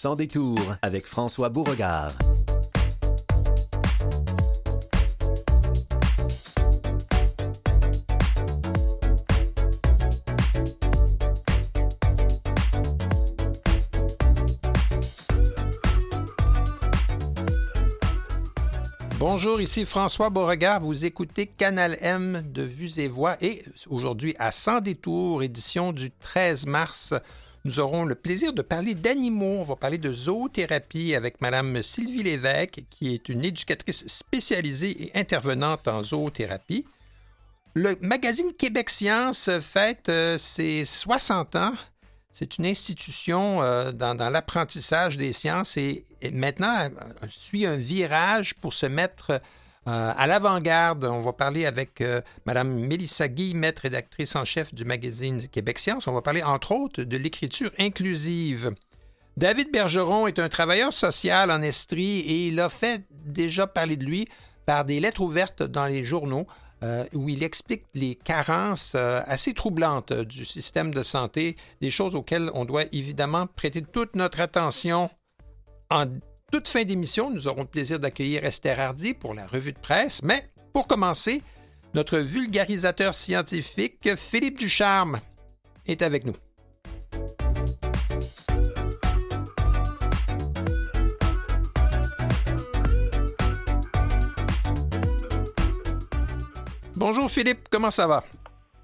Sans détour avec François Beauregard. Bonjour, ici François Beauregard. Vous écoutez Canal M de Vues et Voix et aujourd'hui à Sans détour, édition du 13 mars nous aurons le plaisir de parler d'animaux. On va parler de zoothérapie avec Mme Sylvie Lévesque, qui est une éducatrice spécialisée et intervenante en zoothérapie. Le magazine Québec Science fête euh, ses 60 ans. C'est une institution euh, dans, l'apprentissage des sciences et, maintenant suit un virage pour se mettre euh, à l'avant-garde, on va parler avec euh, Mme Mélissa Guillemette, rédactrice en chef du magazine Québec Science. On va parler entre autres de l'écriture inclusive. David Bergeron est un travailleur social en Estrie et il a fait déjà parler de lui par des lettres ouvertes dans les journaux euh, où il explique les carences assez troublantes du système de santé, des choses auxquelles on doit évidemment prêter toute notre attention en toute fin d'émission, nous aurons le plaisir d'accueillir Esther Hardy pour la revue de presse. Mais pour commencer, notre vulgarisateur scientifique, Philippe Ducharme, est avec nous. Bonjour Philippe, comment ça va?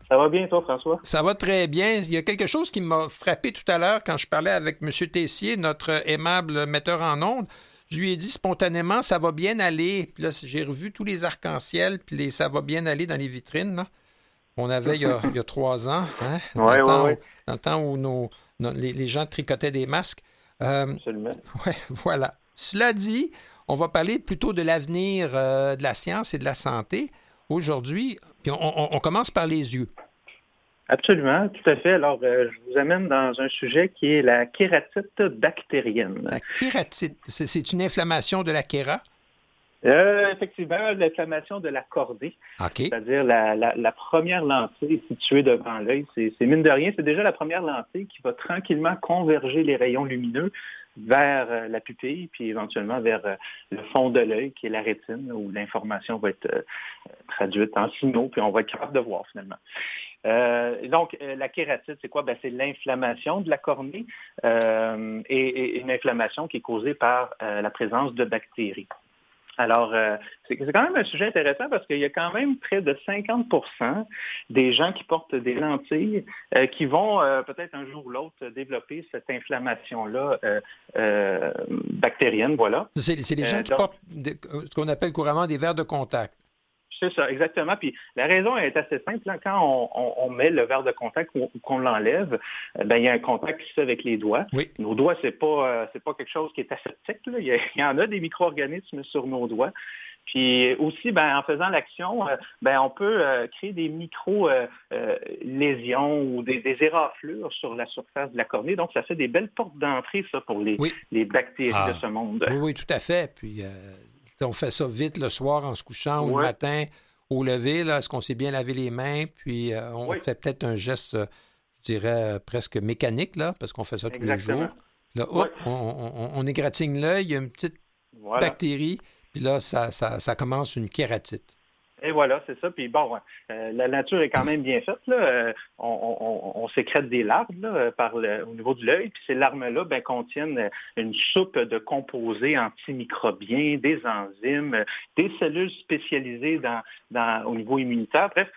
Ça va bien, toi, François? Ça va très bien. Il y a quelque chose qui m'a frappé tout à l'heure quand je parlais avec M. Tessier, notre aimable metteur en ondes. Je lui ai dit spontanément, ça va bien aller. Puis là, j'ai revu tous les arcs-en-ciel, puis les, ça va bien aller dans les vitrines. On avait il y, a, trois ans, hein? dans, le temps, dans, le temps, où nos, les, gens tricotaient des masques. Euh, Absolument. Voilà. Cela dit, on va parler plutôt de l'avenir euh, de la science et de la santé. Aujourd'hui, puis on, commence par les yeux. Absolument, tout à fait. Alors, euh, je vous amène dans un sujet qui est la kératite bactérienne. La kératite, c'est une inflammation de la kéra? Euh, effectivement, l'inflammation de la cordée. C'est-à-dire la, première lentille située devant l'œil. C'est mine de rien, c'est déjà la première lentille qui va tranquillement converger les rayons lumineux vers euh, la pupille, puis éventuellement vers euh, le fond de l'œil, qui est la rétine, où l'information va être euh, traduite en signaux, puis on va être capable de voir finalement. donc, la kératite, c'est quoi? Ben, c'est l'inflammation de la cornée et, une inflammation qui est causée par la présence de bactéries. Alors, euh, c'est quand même un sujet intéressant parce qu'il y a quand même près de 50% des gens qui portent des lentilles euh, qui vont euh, peut-être un jour ou l'autre développer cette inflammation-là bactérienne, voilà. C'est les gens qui portent ce qu'on appelle couramment des verres de contact. C'est ça, exactement. Puis la raison est assez simple. Hein. Quand on, met le verre de contact ou, qu'on l'enlève, euh, ben, il y a un contact qui se fait avec les doigts. Nos doigts, ce n'est pas, euh, pas quelque chose qui est aseptique. Il, y en a des micro-organismes sur nos doigts. Puis aussi, ben, en faisant l'action, euh, ben, on peut créer des micro-lésions ou des, éraflures sur la surface de la cornée. Donc, ça fait des belles portes d'entrée, ça, pour les, les bactéries de ah. ce monde. Oui, oui, tout à fait. Puis on fait ça vite le soir en se couchant ou le matin au lever. Est-ce qu'on s'est bien lavé les mains? Puis euh, on fait peut-être un geste, je dirais, presque mécanique, là, parce qu'on fait ça tous les jours. Là, hop, on, égratigne l'œil, il y a une petite bactérie, puis là, ça, ça commence une kératite. Et voilà, c'est ça. Puis bon, euh, la nature est quand même bien faite. Là. Euh, on, sécrète des larves par au niveau de l'œil, puis ces larmes-là ben, contiennent une soupe de composés antimicrobiens, des enzymes, des cellules spécialisées dans, au niveau immunitaire. Bref,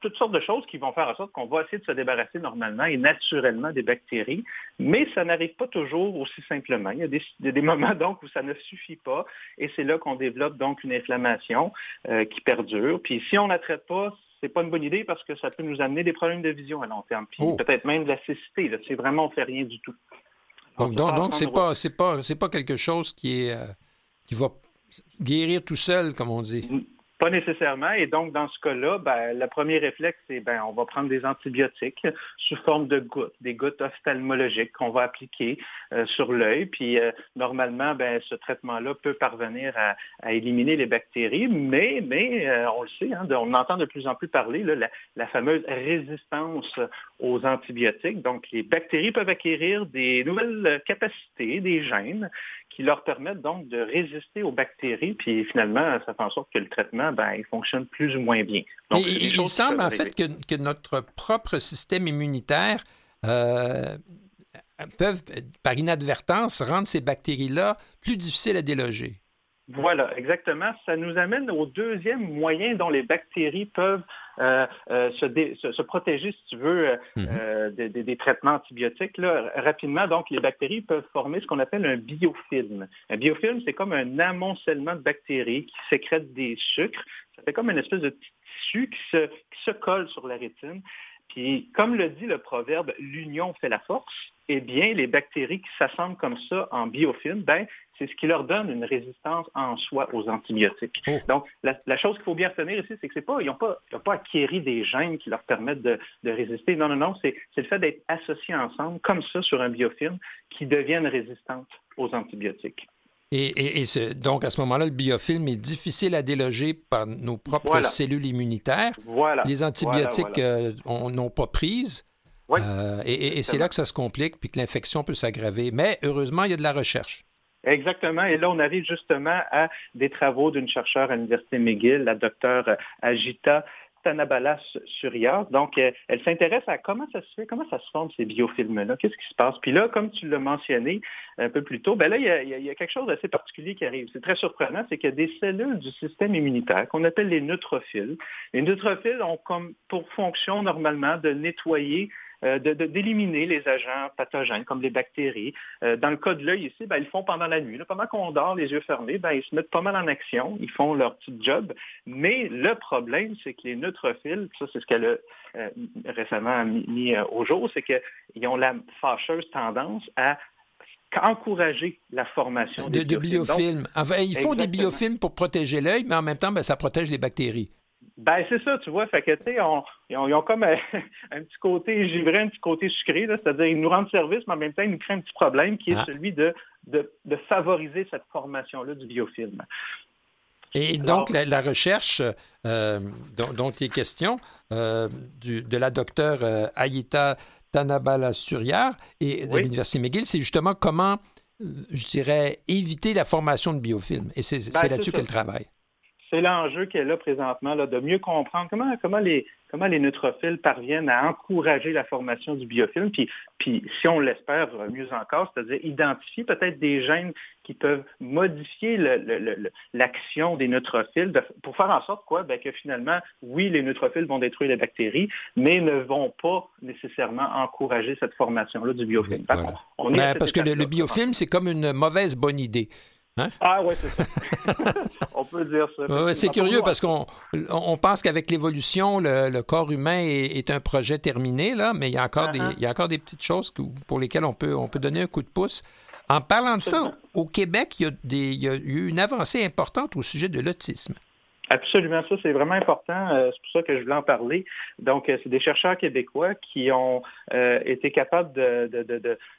toutes sortes de choses qui vont faire en sorte qu'on va essayer de se débarrasser normalement et naturellement des bactéries, mais ça n'arrive pas toujours aussi simplement. Il y a des, moments donc où ça ne suffit pas et c'est là qu'on développe donc une inflammation euh, qui perdure. Puis si on ne la traite pas, c'est pas une bonne idée parce que ça peut nous amener des problèmes de vision à long terme, puis oh. peut-être même de la cécité. C'est vraiment on fait rien du tout. Donc, donc, c'est pas c'est pas c'est pas quelque chose qui est euh, qui va guérir tout seul, comme on dit. Pas nécessairement. Et donc, dans ce cas-là, ben, le premier réflexe, c'est ben, on va prendre des antibiotiques sous forme de gouttes, des gouttes ophtalmologiques qu'on va appliquer euh, sur l'œil. Puis, euh, normalement, ben, ce traitement-là peut parvenir à, éliminer les bactéries. Mais, mais euh, on le sait, hein, on entend de plus en plus parler, la, la, fameuse résistance aux antibiotiques. Donc, les bactéries peuvent acquérir des nouvelles capacités, des gènes qui leur permettent donc de résister aux bactéries, puis finalement, ça fait en sorte que le traitement, ben, il fonctionne plus ou moins bien. il semble en fait que, notre propre système immunitaire euh, peuvent, par inadvertance, rendre ces bactéries-là plus difficiles à déloger. Voilà, exactement. Ça nous amène au deuxième moyen dont les bactéries peuvent euh, euh, se, protéger, si tu veux, euh, mhm. des, traitements antibiotiques. Là, rapidement, donc, les bactéries peuvent former ce qu'on appelle un biofilm. Un biofilm, c'est comme un amoncellement de bactéries qui sécrètent des sucres. Ça fait comme une espèce de petit tissu qui se, qui se colle sur la rétine. Puis, comme le dit le proverbe, l'union fait la force, eh bien, les bactéries qui s'assemblent comme ça en biofilm, ben, c'est ce qui leur donne une résistance en soi aux antibiotiques. Oh. Donc, la, chose qu'il faut bien retenir ici, c'est que c'est pas, ils n'ont pas, pas acquéri des gènes qui leur permettent de, résister. Non, non, non, c'est le fait d'être associés ensemble, comme ça, sur un biofilm, qui deviennent résistantes aux antibiotiques. Et, donc, à ce moment-là, le biofilm est difficile à déloger par nos propres cellules immunitaires. Voilà. Les antibiotiques euh, n'ont pas prise. Euh, et, c'est là que ça se complique, puis que l'infection peut s'aggraver. Mais heureusement, il y a de la recherche. Exactement. Et là, on arrive justement à des travaux d'une chercheure à l'Université McGill, la docteure Agita Tanabala Surya. Donc, euh, elle s'intéresse à comment ça se fait, comment ça se forme ces biofilms-là, qu'est-ce qui se passe? Puis là, comme tu l'as mentionné un peu plus tôt, ben là, il y, a, quelque chose d'assez particulier qui arrive. C'est très surprenant, c'est qu'il y a des cellules du système immunitaire qu'on appelle les neutrophiles. Les neutrophiles ont comme pour fonction normalement de nettoyer euh, d'éliminer les agents pathogènes comme les bactéries. Euh, dans le cas de l'œil ici, ben, ils le font pendant la nuit. Pendant qu'on dort, les yeux fermés, ben, ils se mettent pas mal en action, ils font leur petit job. Mais le problème, c'est que les neutrophiles, ça c'est ce qu'elle a euh, récemment mis, au jour, c'est qu'ils ont la fâcheuse tendance à encourager la formation de, biofilms. ils font des biofilms pour protéger l'œil, mais en même temps, ben, ça protège les bactéries. Ben, c'est ça, tu vois. Fait que, tu sais, ils, ont, comme un, petit côté givré, un petit côté sucré, c'est-à-dire ils nous rendent service, mais en même temps, ils nous créent un petit problème qui est ah. celui de, de, favoriser cette formation-là du biofilm. Et donc, la, recherche euh, dont, il est question, euh, de la docteure euh, Ayita Tanabala Suryar et de l'Université McGill, c'est justement comment, je dirais, éviter la formation de biofilm. Et c'est ben, là-dessus qu'elle travaille c'est l'enjeu qu'elle a présentement, là, de mieux comprendre comment, comment, les, comment les neutrophiles parviennent à encourager la formation du biofilm, puis, puis si on l'espère, mieux encore, c'est-à-dire identifier peut-être des gènes qui peuvent modifier l'action des neutrophiles pour faire en sorte quoi, ben, que finalement, oui, les neutrophiles vont détruire les bactéries, mais ne vont pas nécessairement encourager cette formation-là du biofilm. Ben, parce que le biofilm, c'est comme une mauvaise bonne idée. Hein? Ah oui, c'est ça. on peut dire ça. c'est curieux parce qu'on on pense qu'avec l'évolution, le, corps humain est, un projet terminé, là, mais il y, a encore des, uh-huh. il y a encore des petites choses pour lesquelles on peut, on peut donner un coup de pouce. En parlant de ça, au Québec, il y, a des, il y a eu une avancée importante au sujet de l'autisme. Absolument, ça c'est vraiment important. Euh, c'est pour ça que je voulais en parler. Donc, euh, c'est des chercheurs québécois qui ont euh, été capables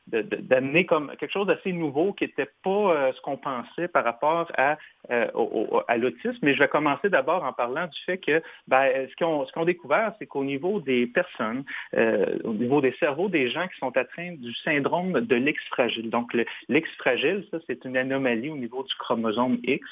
d'amener comme quelque chose d'assez nouveau qui n'était pas ce qu'on pensait par rapport à, à l'autisme. Mais je vais commencer d'abord en parlant du fait que ben, ce qu'on ce découvert, c'est qu'au niveau des personnes, au niveau des cerveaux des gens qui sont atteints du syndrome de l'X fragile. Donc, l'X fragile, ça c'est une anomalie au niveau du chromosome X.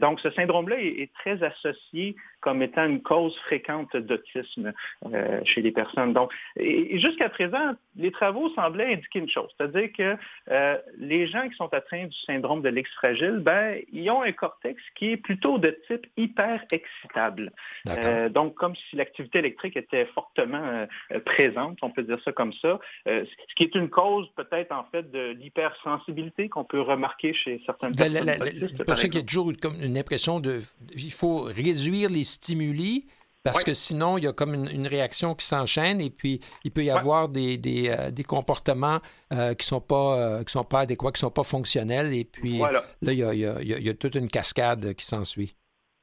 donc, ce syndrome-là est très associé comme étant une cause fréquente d'autisme euh, chez les personnes. Donc, et, jusqu'à présent, les travaux semblaient indiquer une chose, c'est-à-dire que euh, les gens qui sont atteints du syndrome de l'ex fragile, ben, ils ont un cortex qui est plutôt de type hyper excitable. Euh, donc, comme si l'activité électrique était fortement présente, on peut dire ça comme ça, ce qui est une cause peut-être en fait de l'hypersensibilité qu'on peut remarquer chez certaines personnes. C'est pour ça qu'il y a toujours comme une impression de, il faut réduire les stimuli parce que sinon, il y a comme une, réaction qui s'enchaîne et puis il peut y avoir des, des, euh, des, comportements euh, qui ne sont, pas, euh, qui sont pas adéquats, qui ne sont pas fonctionnels. Et puis là, il y, a, il, y a, il y, a, toute une cascade qui s'ensuit.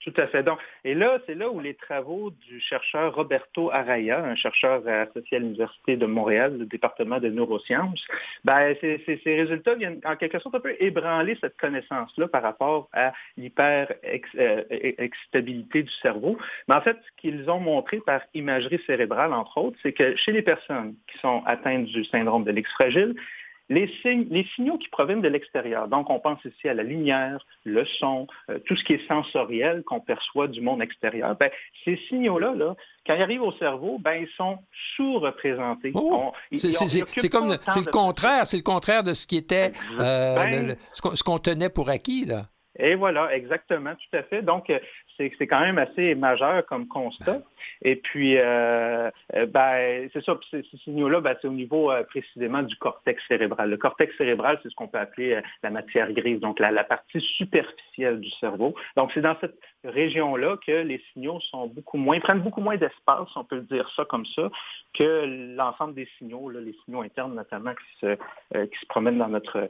Tout à fait. Donc, et là, c'est là où les travaux du chercheur Roberto Araya, un chercheur associé à l'Université de Montréal, le département de neurosciences, ben, ces, résultats viennent en quelque sorte un peu ébranler cette connaissance-là par rapport à l'hyper-excitabilité euh, du cerveau. Mais en fait, ce qu'ils ont montré par imagerie cérébrale, entre autres, c'est que chez les personnes qui sont atteintes du syndrome de l'X fragile, les, signaux qui proviennent de l'extérieur, donc on pense ici à la lumière, le son, euh, tout ce qui est sensoriel qu'on perçoit du monde extérieur, ben, ces signaux-là, là, quand ils arrivent au cerveau, ben, ils sont sous-représentés. Oh, c'est comme c'est le contraire, c'est le contraire de ce qui était euh, ben ce qu'on tenait pour acquis là. Et voilà, exactement, tout à fait. Donc, euh, c'est quand même assez majeur comme constat. Et puis, euh, euh, ben, c'est ça, ces, signaux-là, ben, c'est au niveau euh, précisément du cortex cérébral. Le cortex cérébral, c'est ce qu'on peut appeler la matière grise, donc la, partie superficielle du cerveau. Donc, c'est dans cette région-là que les signaux sont beaucoup moins, prennent beaucoup moins d'espace, on peut dire ça comme ça, que l'ensemble des signaux, les signaux internes notamment qui se, qui se promènent dans notre,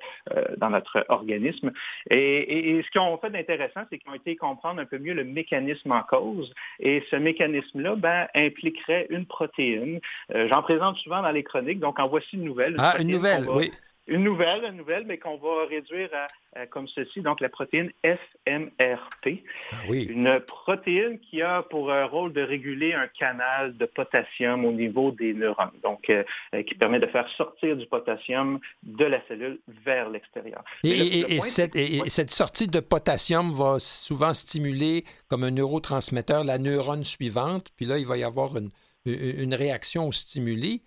dans notre organisme. Et, et, ce qu'ils ont fait d'intéressant, c'est qu'ils ont été comprendre un peu mieux le mécanisme en cause. Et ce mécanisme-là ben, impliquerait une protéine. Euh, j'en présente souvent dans les chroniques, donc en voici une nouvelle. ah, une nouvelle, oui. Une nouvelle, une nouvelle, mais qu'on va réduire à, comme ceci, donc la protéine FMRP. Ah oui. Une protéine qui a pour rôle de réguler un canal de potassium au niveau des neurones, donc euh, qui permet de faire sortir du potassium de la cellule vers l'extérieur. Et, cette, sortie de potassium va souvent stimuler comme un neurotransmetteur la neurone suivante, puis là, il va y avoir une, une réaction. Euh,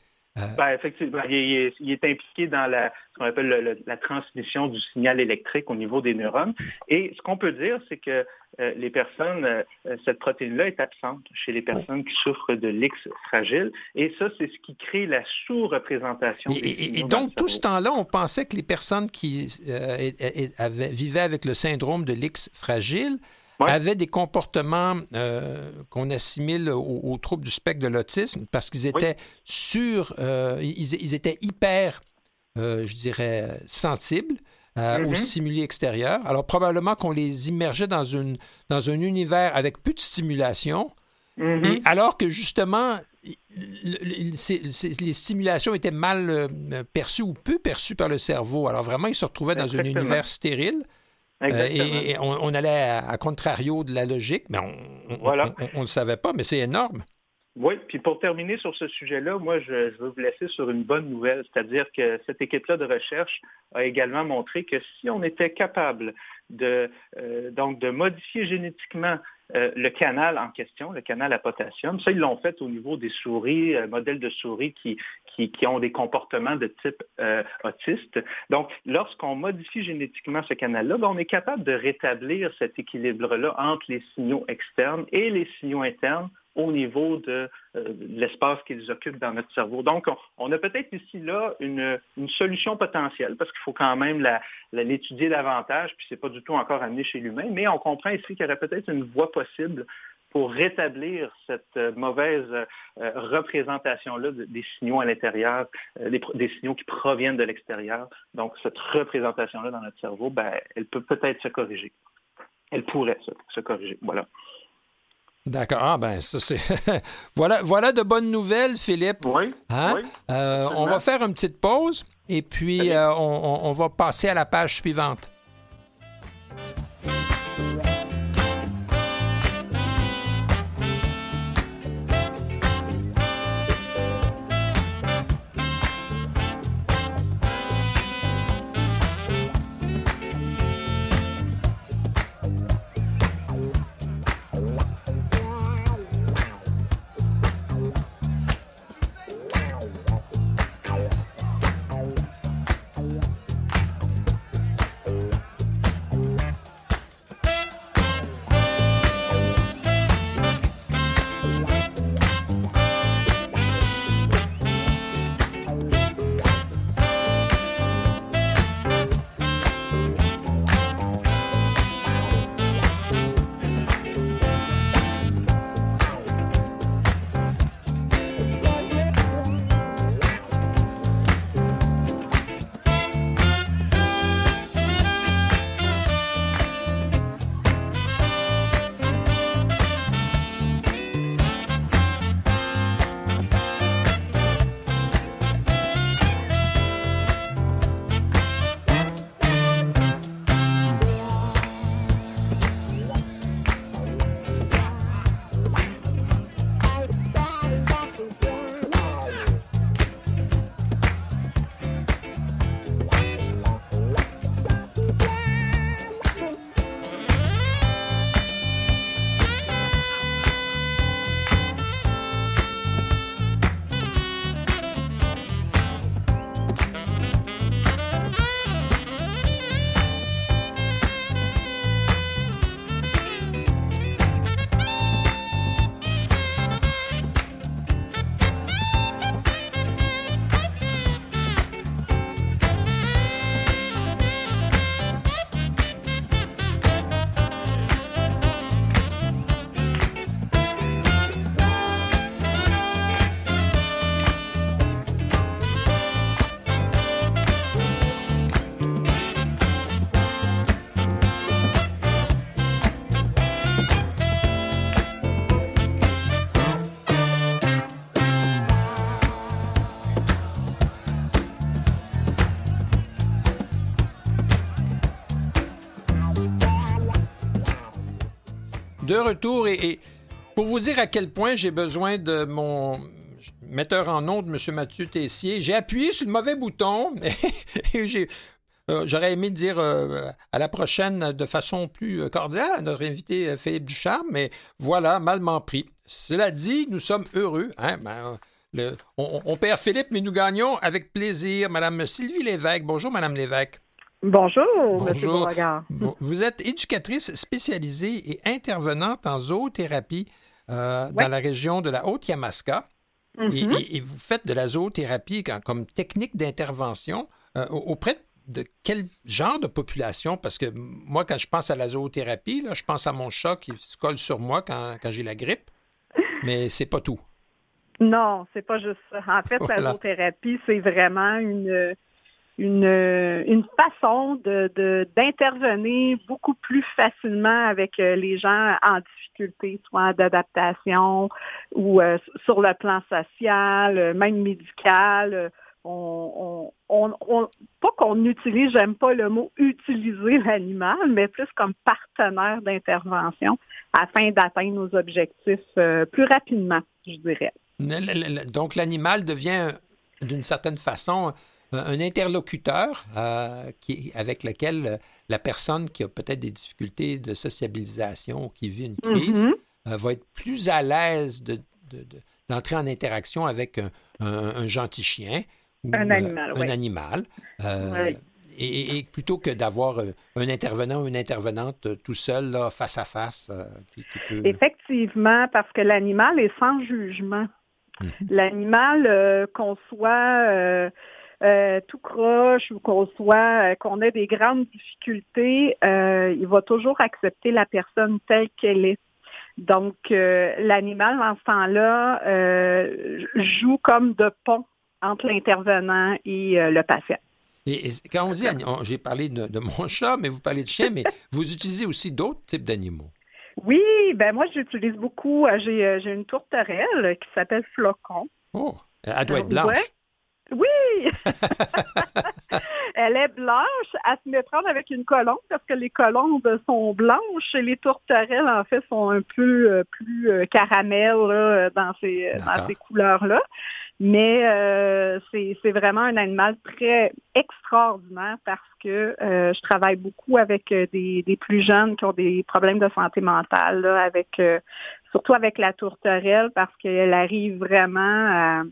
ben, effectivement, il est, impliqué dans la, ce qu'on appelle la transmission du signal électrique au niveau des neurones. Et ce qu'on peut dire, c'est que euh, les personnes, euh, cette protéine-là est absente chez les personnes qui souffrent de l'X fragile. Et ça, c'est ce qui crée la sous-représentation. Et, et, donc, tout ce temps-là, on pensait que les personnes qui vivaient avec le syndrome de l'X fragile avaient des comportements euh, qu'on assimile aux, troubles du spectre de l'autisme parce qu'ils étaient sur, euh, ils, étaient hyper, euh, je dirais, sensibles. aux mm-hmm. stimuli extérieurs. Alors, probablement qu'on les immergeait dans, une, dans un univers avec peu de stimulation, mm-hmm. alors que justement, les stimulations étaient mal perçues ou peu perçues par le cerveau. Alors, vraiment, ils se retrouvaient dans un univers stérile. Euh, et, on, allait à, contrario de la logique, mais on ne le savait pas, mais c'est énorme. Oui, puis pour terminer sur ce sujet-là, moi, je, veux vous laisser sur une bonne nouvelle, c'est-à-dire que cette équipe-là de recherche a également montré que si on était capable de, euh, donc de modifier génétiquement euh, le canal en question, le canal à potassium. Ça, ils l'ont fait au niveau des souris, euh, modèles de souris qui, qui, ont des comportements de type euh, autiste. Donc, lorsqu'on modifie génétiquement ce canal-là, ben, on est capable de rétablir cet équilibre-là entre les signaux externes et les signaux internes au niveau de, l'espace qu'ils occupent dans notre cerveau. Donc, on, a peut-être ici là une, solution potentielle, parce qu'il faut quand même l'étudier davantage, puis ce n'est pas du tout encore amené chez l'humain, mais on comprend ici qu'il y aurait peut-être une voie possible pour rétablir cette euh, mauvaise euh, représentation-là des signaux à l'intérieur, euh, des, signaux qui proviennent de l'extérieur. Donc, cette représentation-là dans notre cerveau, ben, elle peut peut-être se corriger. Elle pourrait se, corriger. Voilà. D'accord. Ah ben ça c'est voilà voilà de bonnes nouvelles, Philippe. Oui. Hein? on va faire une petite pause et puis on va passer à la page suivante. De et, pour vous dire à quel point j'ai besoin de mon metteur en ondes, M. Mathieu Tessier, j'ai appuyé sur le mauvais bouton et euh, j'aurais aimé dire euh, à la prochaine de façon plus cordiale à notre invité euh, Philippe Ducharme, mais voilà, malement pris. Cela dit, nous sommes heureux. Hein? Ben, on, perd Philippe, mais nous gagnons avec plaisir. Madame Sylvie Lévesque. Bonjour, Madame Lévesque. Bonjour, Bonjour. M. Vous êtes éducatrice spécialisée et intervenante en zoothérapie dans la région de la Haute-Yamaska. Mm-hmm. et, vous faites de la zoothérapie comme technique d'intervention auprès de quel genre de population? Parce que moi, quand je pense à la zoothérapie, là, je pense à mon chat qui se colle sur moi quand, j'ai la grippe, mais c'est pas tout. Non, c'est pas juste ça. En fait, la zoothérapie, c'est vraiment une, une, une façon de, d'intervenir beaucoup plus facilement avec euh, les gens en difficulté, soit d'adaptation ou euh, sur le plan social, euh, même médical on, pas qu'on utilise, j'aime pas le mot utiliser l'animal, mais plus comme partenaire d'intervention afin d'atteindre nos objectifs plus rapidement, je dirais. Donc l'animal devient d'une certaine façon un interlocuteur euh, qui, avec lequel la personne qui a peut-être des difficultés de sociabilisation ou qui vit une crise mm-hmm. euh, va être plus à l'aise d'entrer en interaction avec un gentil chien un euh, animal, un animal. Euh, et, plutôt que d'avoir euh, un intervenant ou une intervenante tout seul, là, face à face. Effectivement, parce que l'animal est sans jugement. Mhm. L'animal, qu'on soit tout croche ou qu'on soit, qu'on ait des grandes difficultés, il va toujours accepter la personne telle qu'elle est. Donc, l'animal, dans ce temps-là, joue comme de pont entre l'intervenant et euh, le patient. Et, quand on dit, j'ai parlé de, mon chat, mais vous parlez de chien, mais vous utilisez aussi d'autres types d'animaux? Oui, ben moi j'utilise beaucoup. Euh, euh, j'ai, une tourterelle qui s'appelle Flocon. Oh, elle doit être blanche. Oui! elle est blanche. Elle se met prendre avec une colombe parce que les colombes sont blanches et les tourterelles, en fait, sont un peu plus caramel dans ces, dans ces couleurs-là. Mais euh, c'est vraiment un animal très extraordinaire parce que euh, je travaille beaucoup avec euh, des, des, plus jeunes qui ont des problèmes de santé mentale, avec surtout avec la tourterelle parce qu'elle arrive vraiment à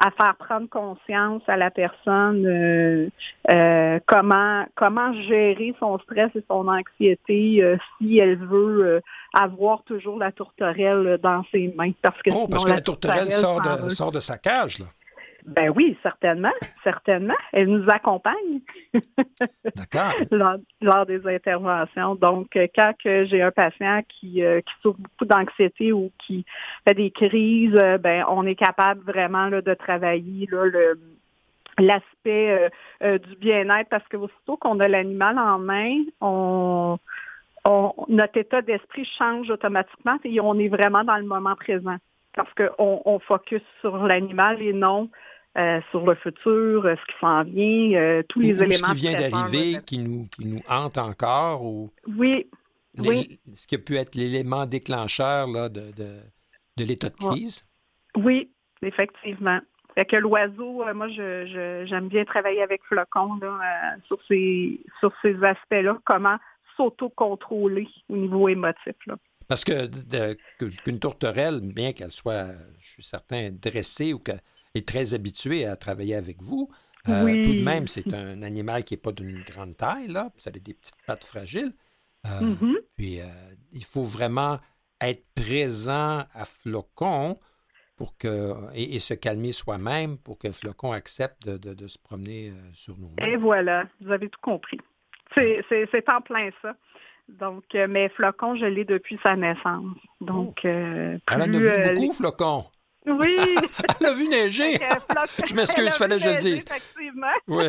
à faire prendre conscience à la personne euh, euh, comment comment gérer son stress et son anxiété euh, si elle veut avoir toujours la tourterelle dans ses mains parce que oh, parce que la, tourterelle, sort de, sort de sa cage là. Ben oui, certainement, certainement. Elle nous accompagne lors, lors, des interventions. Donc, euh, quand j'ai un patient qui, euh, qui souffre beaucoup d'anxiété ou qui fait des crises, euh, ben on est capable vraiment là, de travailler là, le l'aspect du bien-être parce que aussitôt qu'on a l'animal en main, on, on notre état d'esprit change automatiquement et on est vraiment dans le moment présent parce qu'on on focus sur l'animal et non euh, sur le futur, euh, ce qui s'en vient, euh, tous les éléments. Ce qui vient d'arriver, qui nous, qui nous hante encore ou. Oui. oui. Ce qui a pu être l'élément déclencheur là, de, de, l'état de crise? Oui, effectivement. Fait que l'oiseau, moi, je, j'aime bien travailler avec Flocon là, sur ces, sur ces aspects-là, comment s'auto-contrôler au niveau émotif. Là. Parce que qu'une tourterelle, bien qu'elle soit, je suis certain, dressée ou que est très habitué à travailler avec vous. Euh, tout de même, c'est un animal qui n'est pas d'une grande taille, là. Ça a des petites pattes fragiles. Euh, mm-hmm. Puis, euh, il faut vraiment être présent à Flocon pour que, et, se calmer soi-même pour que Flocon accepte de, se promener sur nous. Et voilà, vous avez tout compris. C'est en plein ça. Donc, mais Flocon, je l'ai depuis sa naissance. Donc, oh. Elle en a vu beaucoup, Flocon? Oui. Elle a vu neiger. Je m'excuse, il fallait que je le dise. Effectivement. Oui.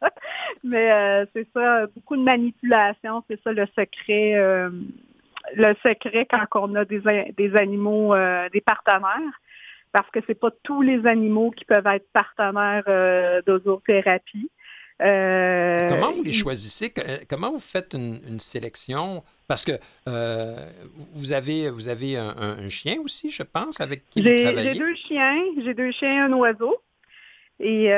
Mais euh, c'est ça, beaucoup de manipulation, c'est ça le secret. Euh, le secret quand on a des, des animaux, euh, des partenaires, parce que c'est pas tous les animaux qui peuvent être partenaires d'ozothérapie. comment vous les choisissez? Comment vous faites une, sélection? Parce que vous avez, vous avez un, chien aussi, je pense, avec qui vous travaillez. J'ai deux chiens. J'ai deux chiens et un oiseau. Et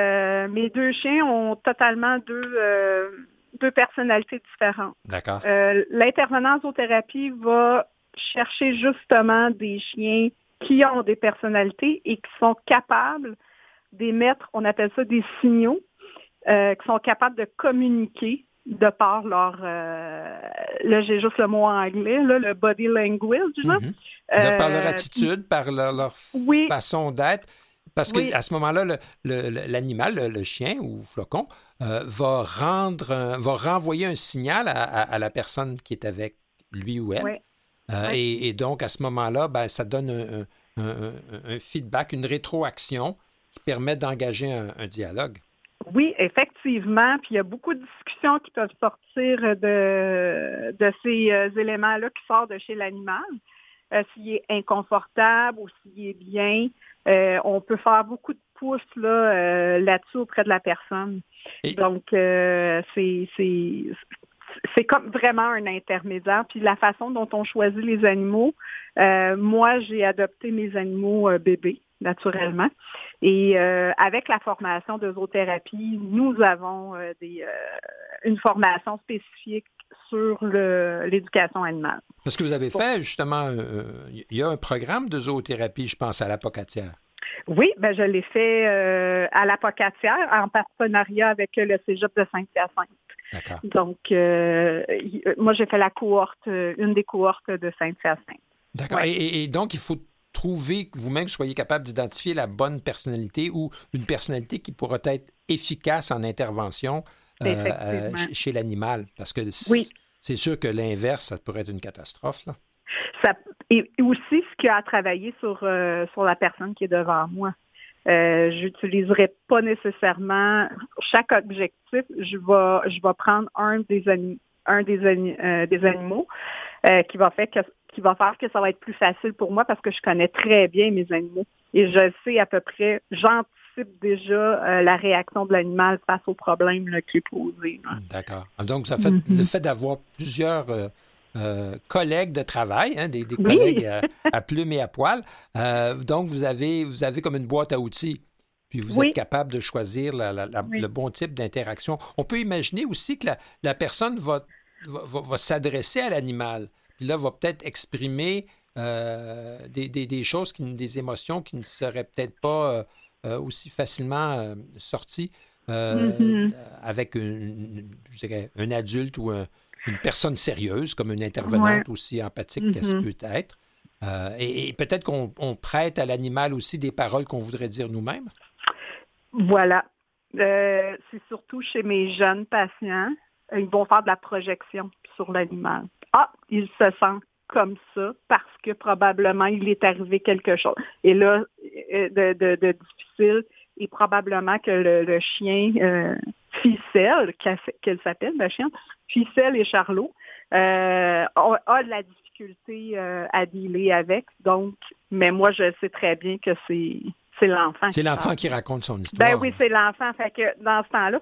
mes deux chiens ont totalement deux, deux personnalités différentes. D'accord. L'intervenant zoothérapie va chercher justement des chiens qui ont des personnalités et qui sont capables d'émettre, on appelle ça des signaux, euh, qui sont capables de communiquer de par leur, euh, là j'ai juste le mot anglais, là, le body language. Là. Mm-hmm. par leur attitude, par leur, façon d'être. Parce qu'à ce moment-là, l'animal, le, chien ou flocon, va rendre, va renvoyer un signal à, la personne qui est avec lui ou elle. Et, donc, à ce moment-là, ben, ça donne un, feedback, une rétroaction qui permet d'engager un, dialogue. Oui, effectivement. Puis il y a beaucoup de discussions qui peuvent sortir de, de ces euh, éléments-là qui sortent de chez l'animal. Euh, s'il est inconfortable ou s'il est bien, euh, on peut faire beaucoup de pouces là, là-dessus auprès de la personne. Donc, c'est c'est comme vraiment un intermédiaire. Puis la façon dont on choisit les animaux, euh, moi, j'ai adopté mes animaux euh, bébés naturellement. Et euh, avec la formation de zoothérapie, nous avons des, une formation spécifique sur l'éducation animale. Parce que vous avez fait justement, il y a un programme de zoothérapie, je pense, à l'apocatière. Oui, ben je l'ai fait à l'apocatière en partenariat avec le Cégep de Saint-Hyacinthe. Donc, euh, moi, j'ai fait la cohorte, euh, une des cohortes de Sainte-Hyacinthe. D'accord. Et, donc, il faut trouver que vous-même soyez capable d'identifier la bonne personnalité ou une personnalité qui pourra être efficace en intervention euh, chez l'animal. Parce que c'est sûr que l'inverse, ça pourrait être une catastrophe. Là. Ça, et aussi ce qu'il a à travailler sur, sur la personne qui est devant moi. Euh, j'utiliserai pas nécessairement chaque objectif. Je vais, je vais prendre un des, un des, euh, des animaux euh, qui va faire que qui va faire que ça va être plus facile pour moi parce que je connais très bien mes animaux et je sais à peu près, j'anticipe déjà la réaction de l'animal face au problème qui est posé. D'accord. Donc, ça fait mm-hmm. le fait d'avoir plusieurs euh, collègues de travail, hein, des, collègues à, plumes et à poil. Euh, donc, vous avez, vous avez comme une boîte à outils. Puis vous êtes capable de choisir le bon type d'interaction. On peut imaginer aussi que la, personne va, va, s'adresser à l'animal. Puis là, va peut-être exprimer euh, des, choses, qui, des émotions qui ne seraient peut-être pas aussi facilement sorties mm-hmm. avec je dirais, un adulte ou un, une personne sérieuse, comme une intervenante aussi empathique qu'elle mm-hmm. peut être. Euh, et, peut-être qu'on prête à l'animal aussi des paroles qu'on voudrait dire nous-mêmes. Voilà. Euh, c'est surtout chez mes jeunes patients, ils vont faire de la projection sur l'animal. Ah, il se sent comme ça parce que probablement il est arrivé quelque chose. Et là, euh, de, difficile, et probablement que le, chien Ficelle, qu'elle s'appelle, la chienne, Ficelle et Charlot, euh, a, de la difficulté euh, à dealer avec. Donc, mais moi, je sais très bien que c'est c'est l'enfant. C'est l'enfant qui raconte son histoire. Ben oui, c'est l'enfant. Fait que dans ce temps-là,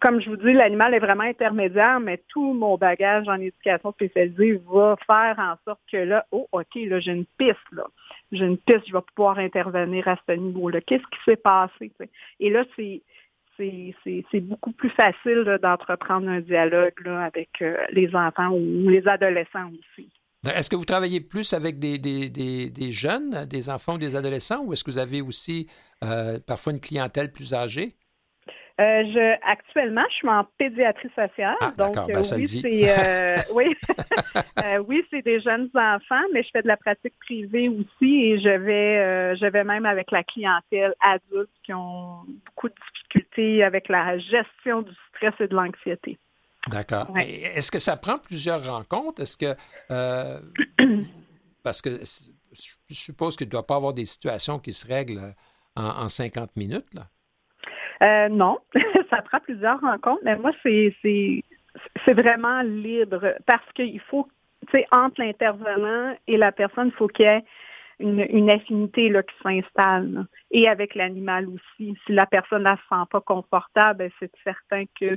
comme je vous dis, l'animal est vraiment intermédiaire, mais tout mon bagage en éducation spécialisée va faire en sorte que là, oh, OK, là, j'ai une piste, là. J'ai une piste, je vais pouvoir intervenir à ce niveau-là. Qu'est-ce qui s'est passé? Et là, c'est beaucoup plus facile d'entreprendre un dialogue avec euh, les enfants ou les adolescents aussi. Est-ce que vous travaillez plus avec des, des, jeunes, des enfants ou des adolescents, ou est-ce que vous avez aussi euh, parfois une clientèle plus âgée? Euh, je, actuellement, je suis en pédiatrie sociale. Ah, donc, ben, oui, c'est euh, oui, euh, oui, c'est des jeunes enfants, mais je fais de la pratique privée aussi et je vais, je vais même avec la clientèle adulte qui ont beaucoup de difficultés avec la gestion du stress et de l'anxiété. D'accord. Est-ce que ça prend plusieurs rencontres? Est-ce que parce que je suppose qu'il ne doit pas avoir des situations qui se règlent en, en 50 minutes, là? Euh, non, ça prend plusieurs rencontres, mais moi, c'est, vraiment libre parce qu'il faut, tu sais, entre l'intervenant et la personne, il faut qu'il y ait une, affinité qui s'installe. Et avec l'animal aussi. Si la personne ne se sent pas confortable, ben, c'est certain que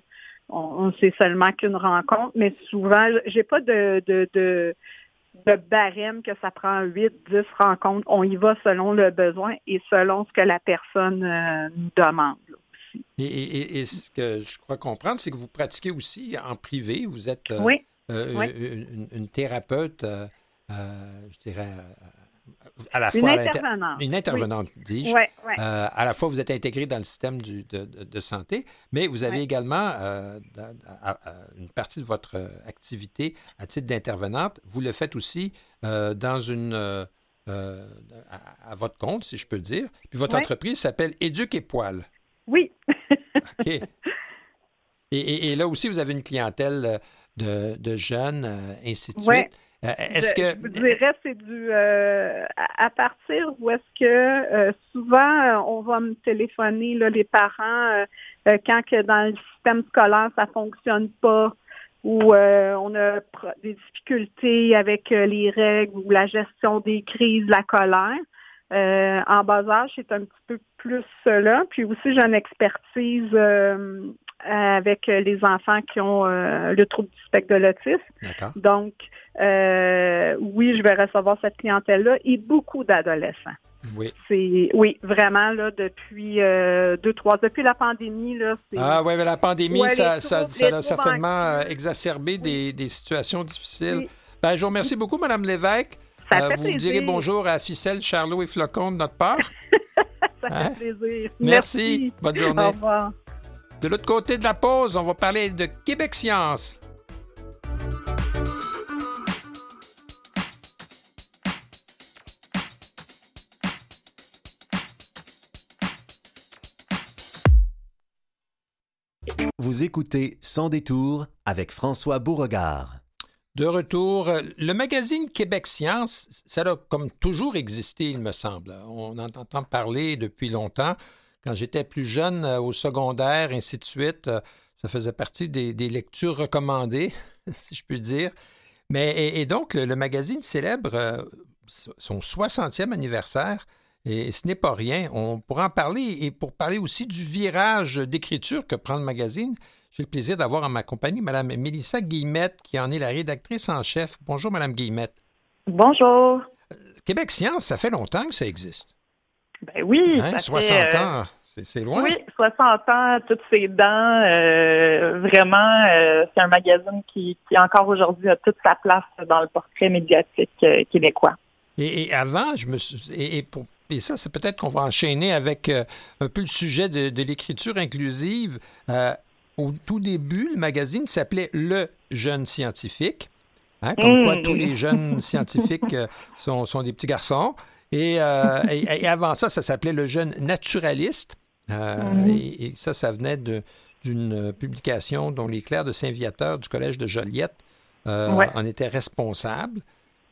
on, seulement qu'une rencontre, mais souvent, j'ai pas de, de, de, barème que ça prend 8, 10 rencontres. On y va selon le besoin et selon ce que la personne euh, nous demande. Et, ce que je crois comprendre, c'est que vous pratiquez aussi en privé. Vous êtes euh, euh, Une, thérapeute, je dirais, à la fois. Une intervenante. Une intervenante, dis-je. Euh, à la fois, vous êtes intégré dans le système du, de, santé, mais vous avez également euh, une partie de votre activité à titre d'intervenante. Vous le faites aussi euh, dans une. À, votre compte, si je peux dire. Puis votre entreprise s'appelle Éduque et Poil. OK. Et, là aussi, vous avez une clientèle de, jeunes, ainsi de suite. Euh, est-ce que. Je dirais c'est du. Euh, à partir où est-ce que euh, souvent on va me téléphoner, là, les parents, quand que dans le système scolaire ça fonctionne pas, ou on a des difficultés avec les règles ou la gestion des crises, la colère. En bas âge, c'est un petit peu plus cela. Puis aussi, j'ai une expertise avec les enfants qui ont le trouble du spectre de l'autisme. Donc, euh, oui, je vais recevoir cette clientèle-là et beaucoup d'adolescents. Oui. C'est oui, vraiment là depuis euh, deux trois depuis la pandémie là. Ah oui, mais la pandémie ça, ça, ça, a certainement euh, exacsé des, des, situations difficiles. Ben, je vous remercie beaucoup, Madame Lévesque. Ça vous direz bonjour à Ficelle, Charlot et Flocon de notre part. ça fait hein? plaisir. Merci. Bonne journée. Au revoir. De l'autre côté de la pause, on va parler de Québec Science. Vous écoutez Sans détour avec François Beauregard. De retour, le magazine Québec Science, ça a comme toujours existé, il me semble. On en entend parler depuis longtemps. Quand j'étais plus jeune, euh, au secondaire, ainsi de suite, euh, ça faisait partie des, lectures recommandées, si je puis dire. Mais, et, donc, le, magazine célèbre euh, son 60e anniversaire. Et ce n'est pas rien. On pourra en parler. Et pour parler aussi du virage d'écriture que prend le magazine, j'ai le plaisir d'avoir en ma compagnie Mme Mélissa Guillemette, qui en est la rédactrice en chef. Bonjour, Mme Guillemette. Bonjour. Euh, Québec Science, ça fait longtemps que ça existe. Ben oui. Hein, 60 euh, ans. C'est loin. Oui, 60 ans, toutes ses dents. Euh, vraiment, c'est un magazine qui, encore aujourd'hui, a toute sa place dans le portrait médiatique québécois. Et, avant, je me suis, et, pour et ça, c'est peut-être qu'on va enchaîner avec un peu le sujet de, l'écriture inclusive. Euh, au tout début, le magazine s'appelait Le Jeune Scientifique. Hein, comme quoi, tous les jeunes scientifiques euh, sont, des petits garçons. Et, avant ça, ça s'appelait Le Jeune Naturaliste. et, ça, ça venait d'une publication dont les clercs de Saint-Viateur du Collège de Joliette en étaient responsables.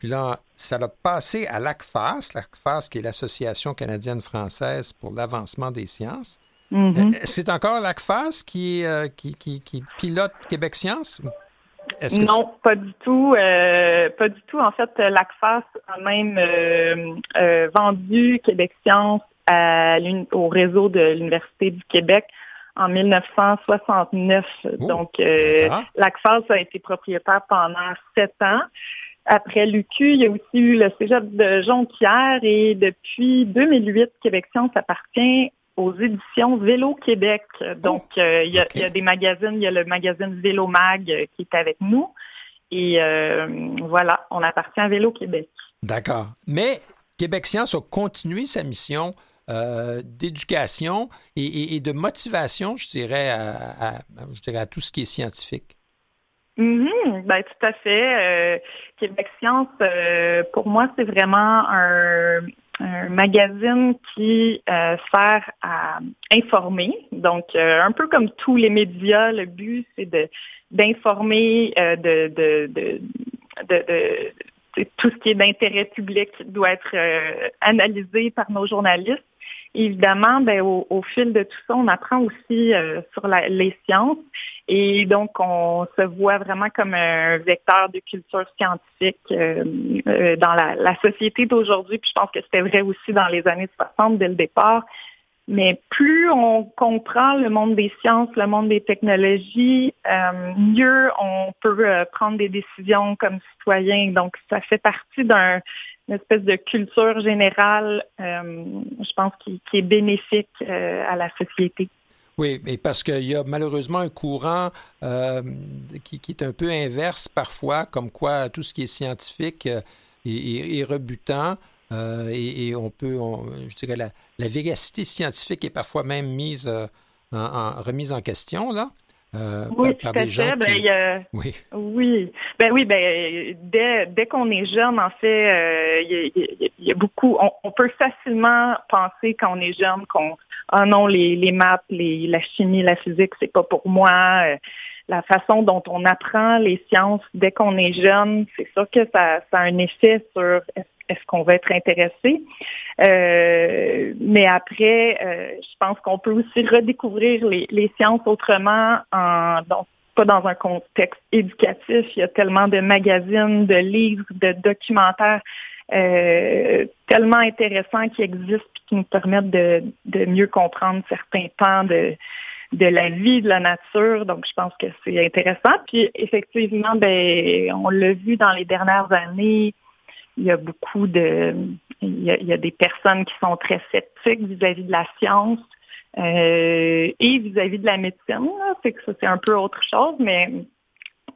Puis là, ça l'a passé à l'ACFAS, l'ACFAS qui est l'Association canadienne-française pour l'avancement des sciences. Euh, c'est encore l'ACFAS qui, euh, qui, qui, qui, pilote Québec Science? Non, pas du tout. Euh, pas du tout. En fait, l'ACFAS a même vendu Québec Science au réseau de l'Université du Québec en 1969. Donc, l'ACFAS a été propriétaire pendant sept ans. Après l'UQ, il y a aussi eu le cégep de Jonquière et depuis 2008, Québec Science appartient aux éditions Vélo Québec. Donc, oh, euh, il, y a, des magazines, il y a le magazine Vélo Mag euh, qui est avec nous. Et euh, voilà, on appartient à Vélo Québec. D'accord. Mais Québec Science a continué sa mission d'éducation et, de motivation, je dirais, je dirais, à tout ce qui est scientifique. Mm ben, tout à fait. Euh, Québec Science, euh, pour moi, c'est vraiment un, magazine qui euh, sert à informer. Donc, un peu comme tous les médias, le but, c'est de d'informer de, de, de, de, tout ce qui est d'intérêt public doit être analysé par nos journalistes. Évidemment, ben, au, fil de tout ça, on apprend aussi euh, sur les sciences et donc on se voit vraiment comme un vecteur de culture scientifique euh, euh, dans la, la société d'aujourd'hui. Puis je pense que c'était vrai aussi dans les années 60 dès le départ. Mais plus on comprend le monde des sciences, le monde des technologies, euh, mieux on peut euh, prendre des décisions comme citoyen. Donc, ça fait partie d'une espèce de culture générale, euh, je pense, qui, est bénéfique à la société. Oui, mais parce qu'il y a malheureusement un courant qui, est un peu inverse parfois, comme quoi tout ce qui est scientifique est rebutant. Euh, et, on peut, je dirais, la, la, véracité scientifique est parfois même mise euh, en, remise en question, là. Euh, oui, par, des gens ben, oui. oui. Ben oui, ben dès, dès qu'on est jeune, en fait, il y, a beaucoup. On, peut facilement penser quand on est jeune qu'on ah non, les, les maths, les, la chimie, la physique, c'est pas pour moi. la façon dont on apprend les sciences dès qu'on est jeune, c'est sûr que ça, ça a un effet sur est-ce qu'on va être intéressé? Euh, mais après, euh, je pense qu'on peut aussi redécouvrir les, sciences autrement, en, donc pas dans un contexte éducatif. Il y a tellement de magazines, de livres, de documentaires euh, tellement intéressants qui existent et qui nous permettent de, mieux comprendre certains pans de, de la vie, de la nature. Donc, je pense que c'est intéressant. Puis, effectivement, ben, on l'a vu dans les dernières années, il y a beaucoup de, il y a, des personnes qui sont très sceptiques vis-à-vis de la science euh, et vis-à-vis de la médecine. C'est que ça c'est un peu autre chose, mais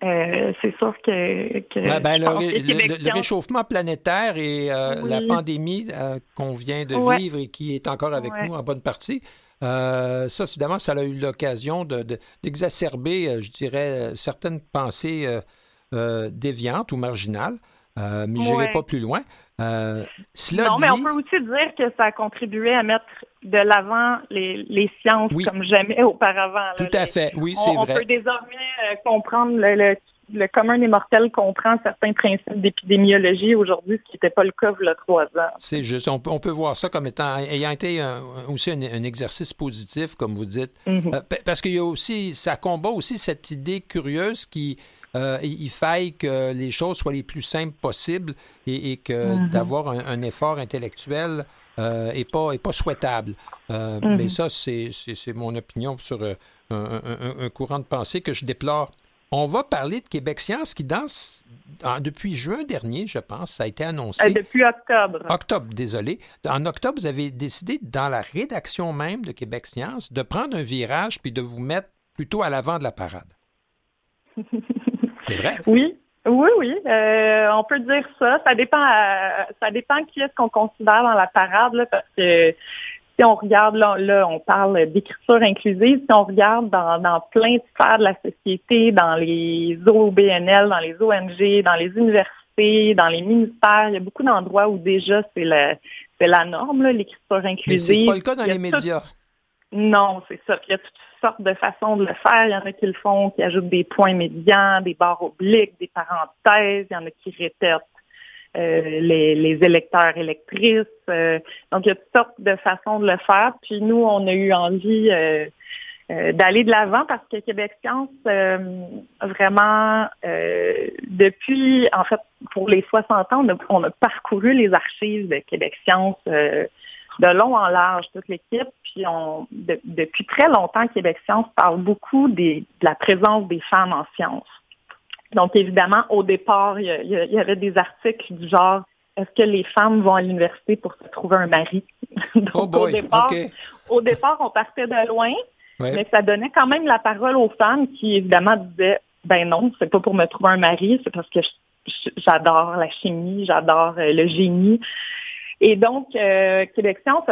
euh, c'est sûr que, ben, le, réchauffement planétaire et euh, la pandémie qu'on vient de vivre et qui est encore avec nous en bonne partie, ça, évidemment, ça a eu l'occasion d'exacerber, je dirais, certaines pensées déviantes ou marginales. Euh, mais je n'irai pas plus loin. Euh, non, mais on peut aussi dire que ça a contribué à mettre de l'avant les, sciences comme jamais auparavant. Tout à fait, oui, c'est vrai. On peut désormais euh, comprendre le, le, commun des mortels comprend certains principes d'épidémiologie aujourd'hui, ce qui n'était pas le cas il y a trois ans. C'est juste, on, peut voir ça comme étant ayant été aussi un, exercice positif, comme vous dites, mm-hmm. parce qu'il y a aussi, ça combat aussi cette idée curieuse qui euh, il faille que les choses soient les plus simples possibles et, que mhm. d'avoir un, effort intellectuel n'est euh, pas, est pas souhaitable. Euh, mhm. Mais ça, c'est mon opinion sur un, courant de pensée que je déplore. On va parler de Québec Science qui danse depuis juin dernier, je pense, ça a été annoncé. depuis octobre. Octobre, désolé. En octobre, vous avez décidé, dans la rédaction même de Québec Science, de prendre un virage puis de vous mettre plutôt à l'avant de la parade. C'est vrai? Oui. Oui, oui, euh, on peut dire ça. Ça dépend, euh, ça dépend qui est-ce qu'on considère dans la parade, là, parce que si on regarde, là, on parle d'écriture inclusive, si on regarde dans, dans plein de sphères de la société, dans les OBNL, dans les ONG, dans les universités, dans les ministères, il y a beaucoup d'endroits où déjà c'est la, c'est la norme, l'écriture inclusive. Mais c'est pas le cas dans les médias. Non, c'est ça. Il y a toutes sortes de façons de le faire. Il y en a qui le font, qui ajoutent des points médians, des barres obliques, des parenthèses. Il y en a qui répètent euh, les, les, électeurs électrices. Euh, donc, il y a toutes sortes de façons de le faire. Puis nous, on a eu envie euh, d'aller de l'avant parce que Québec Science, vraiment, depuis, en fait, pour les 60 ans, on a, on a parcouru les archives de Québec Science de long en large, toute l'équipe. Puis on, depuis très longtemps, Québec Science parle beaucoup de la présence des femmes en sciences. Donc évidemment, au départ, il y, avait des articles du genre est-ce que les femmes vont à l'université pour se trouver un mari? Donc oh au, départ, au départ, on partait de loin, mais ça donnait quand même la parole aux femmes qui évidemment disaient ben non, c'est pas pour me trouver un mari, c'est parce que j'adore la chimie, j'adore euh, le génie. Et donc, euh, Québec Science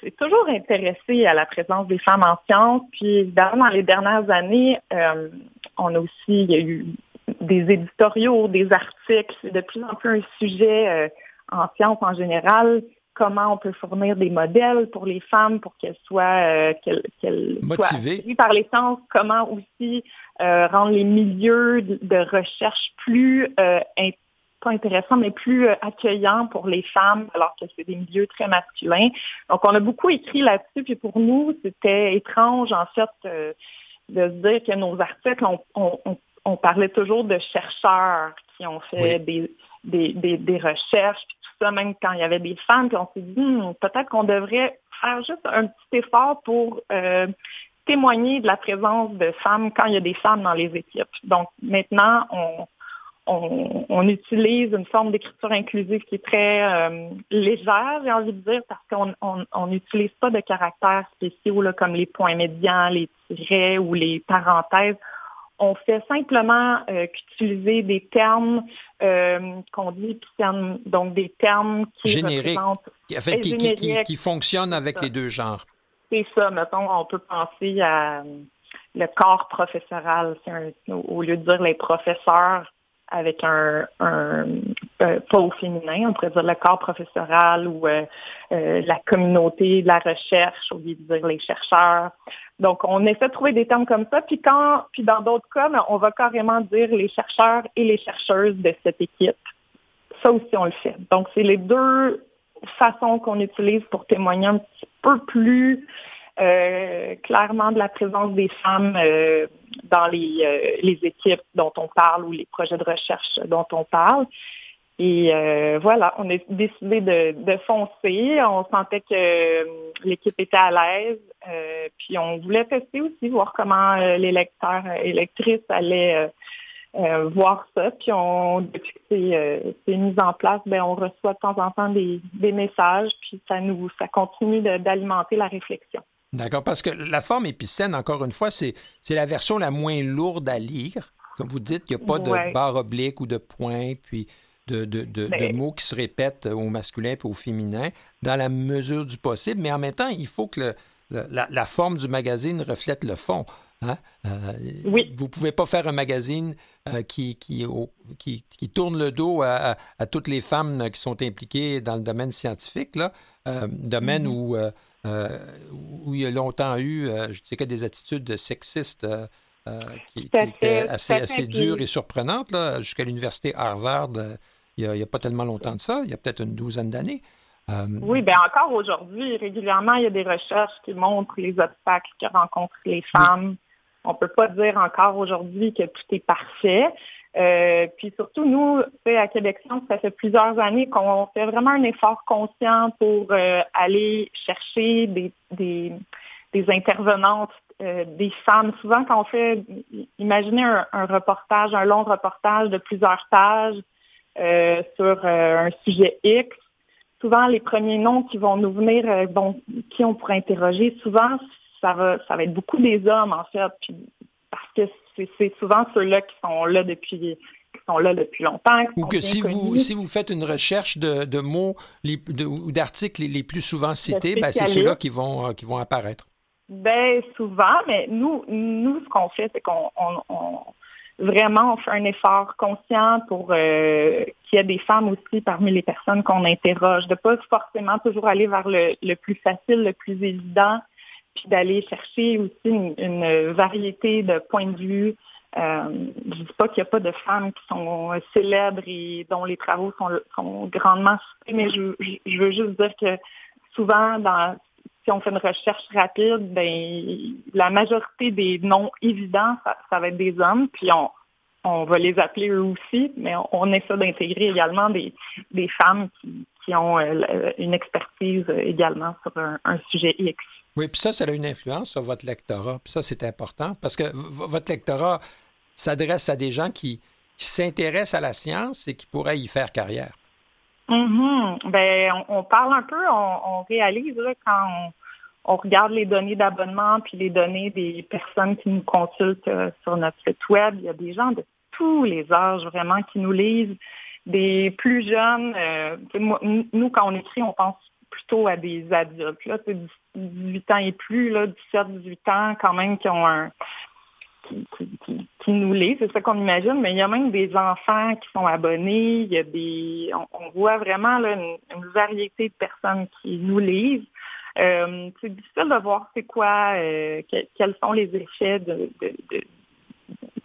s'est toujours intéressé à la présence des femmes en sciences. Puis, évidemment, dans les dernières années, euh, on a aussi, il y a eu des éditoriaux, des articles. C'est de plus en plus un sujet euh, en sciences en général. Comment on peut fournir des modèles pour les femmes pour qu'elles soient, qu'elles, soient par les sciences? Comment aussi rendre les milieux de, recherche plus pas intéressant, mais plus accueillant pour les femmes, alors que c'est des milieux très masculins. Donc, on a beaucoup écrit là-dessus, puis pour nous, c'était étrange, en fait, de se dire que nos articles, on, parlait toujours de chercheurs qui ont fait des, des, recherches, puis tout ça, même quand il y avait des femmes, puis on s'est dit, hmm, peut-être qu'on devrait faire juste un petit effort pour euh, témoigner de la présence de femmes quand il y a des femmes dans les équipes. Donc maintenant, on, on, utilise une forme d'écriture inclusive qui est très euh, légère, j'ai envie de dire, parce qu'on n'utilise pas de caractères spéciaux là, comme les points médians, les tirets ou les parenthèses. On fait simplement euh, qu'utiliser des termes euh, qu'on dit donc des termes qui Génériques, qui, fonctionnent avec les deux genres. C'est ça, mettons, on peut penser à le corps professoral, au lieu de dire les professeurs, avec un, un euh, au féminin, on pourrait dire le corps professoral ou euh, euh, la communauté de la recherche, au lieu de dire les chercheurs. Donc, on essaie de trouver des termes comme ça. Puis quand, puis dans d'autres cas, ben, on va carrément dire les chercheurs et les chercheuses de cette équipe. Ça aussi, on le fait. Donc, c'est les deux façons qu'on utilise pour témoigner un petit peu plus euh, clairement de la présence des femmes euh, dans les, euh, les, équipes dont on parle ou les projets de recherche dont on parle. Et voilà, on a décidé de, de, foncer. On sentait que l'équipe était à l'aise. puis on voulait tester aussi, voir comment les lecteurs et lectrices allaient voir ça. Puis on, depuis que c'est mis en place, ben on reçoit de temps en temps des, des messages. Puis ça nous, ça continue d'alimenter la réflexion. D'accord, parce que la forme épicène, encore une fois, c'est la version la moins lourde à lire. Comme vous dites, il n'y a pas de barre oblique ou de point, puis de, de, de, ben mots qui se répètent au masculin et au féminin, dans la mesure du possible. Mais en même temps, il faut que la, forme du magazine reflète le fond. Hein? Euh, oui. Vous ne pouvez pas faire un magazine euh, qui, qui, qui, tourne le dos à, toutes les femmes qui sont impliquées dans le domaine scientifique, là, euh, domaine mm-hmm. où où il y a longtemps eu, euh, je dirais, des attitudes sexistes euh, qui, étaient assez, assez dures et surprenantes, jusqu'à l'université Harvard, il n'y a, pas tellement longtemps de ça, il y a peut-être une douzaine d'années. Oui, bien encore aujourd'hui, régulièrement, il y a des recherches qui montrent les obstacles que rencontrent les femmes. On ne peut pas dire encore aujourd'hui que tout est parfait. Euh, puis surtout, nous, à Québec Science, ça fait plusieurs années qu'on fait vraiment un effort conscient pour euh, aller chercher des, des, intervenantes, euh, des femmes. Souvent, quand on fait, imaginez un, reportage, un long reportage de plusieurs pages sur un sujet X, souvent les premiers noms qui vont nous venir, bon, qui on pourrait interroger, souvent, ça va, ça va être beaucoup des hommes, en fait, puis parce que c'est souvent ceux-là qui sont là depuis qui sont là depuis longtemps. Ou que si vous, si vous faites une recherche de, mots ou d'articles les, plus souvent cités, ben, c'est ceux-là qui vont, euh, qui vont apparaître. Ben souvent, mais nous, nous ce qu'on fait, c'est qu'on vraiment on fait un effort conscient pour euh, qu'il y ait des femmes aussi parmi les personnes qu'on interroge, de pas forcément toujours aller vers le, le plus facile, le plus évident, puis d'aller chercher aussi une, variété de points de vue. Euh, je ne dis pas qu'il n'y a pas de femmes qui sont célèbres et dont les travaux sont, grandement cités, mais je, veux juste dire que souvent, si on fait une recherche rapide, ben, la majorité des noms évidents, ça, va être des hommes, puis on, va les appeler eux aussi, mais on, essaie d'intégrer également des, femmes qui, ont euh, une expertise également sur un sujet X. Oui, puis ça, ça a une influence sur votre lectorat. Puis ça, c'est important parce que votre lectorat s'adresse à des gens qui, s'intéressent à la science et qui pourraient y faire carrière. Mm-hmm. Ben, on, parle un peu, on, réalise quand on, regarde les données d'abonnement puis les données des personnes qui nous consultent euh, sur notre site web. Il y a des gens de tous les âges vraiment qui nous lisent, des plus jeunes. Euh, nous, quand on écrit, on pense plutôt à des adultes. Là, 18 ans et plus, là, 17, 18 ans, quand même, qui ont un qui, nous lisent, c'est ça qu'on imagine, mais il y a même des enfants qui sont abonnés, il y a des on, voit vraiment une, variété de personnes qui nous lisent. Euh, c'est difficile de voir c'est quoi, euh, quels sont les effets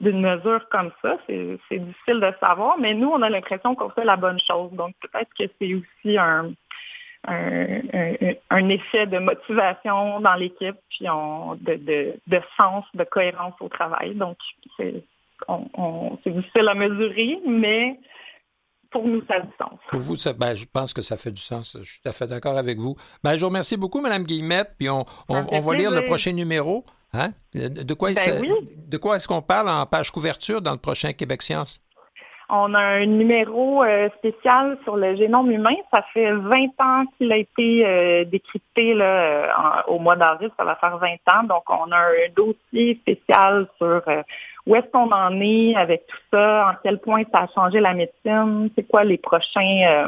d'une mesure comme ça. C'est difficile de savoir, mais nous, on a l'impression qu'on fait la bonne chose. Donc, peut-être que c'est aussi un, un, effet de motivation dans l'équipe, puis de, de, sens, de cohérence au travail. Donc, c'est difficile à mesurer, mais pour nous, ça a du sens. Pour vous, ben, je pense que ça fait du sens. Je suis tout à fait d'accord avec vous. Ben, je vous remercie beaucoup, Mme Guillemette, puis on, on, va lire le prochain numéro. Hein? De quoi, ben de quoi est-ce qu'on parle en page couverture dans le prochain Québec Science? On a un numéro euh, spécial sur le génome humain. Ça fait 20 ans qu'il a été euh, décrypté là, au mois d'avril. Ça va faire 20 ans. Donc, on a un dossier spécial sur euh, où est-ce qu'on en est avec tout ça, en quel point ça a changé la médecine, c'est quoi les prochains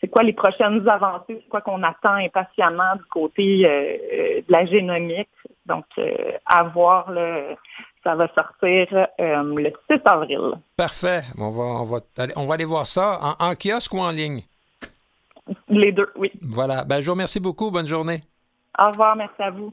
c'est quoi les prochaines avancées, c'est quoi qu'on attend impatiemment du côté de la génomique. Donc, à voir ça va sortir euh, le 6 avril. Parfait. On va, on va, on va aller voir ça en, kiosque ou en ligne? Les deux, oui. Voilà. Ben, je vous remercie beaucoup. Bonne journée. Au revoir. Merci à vous.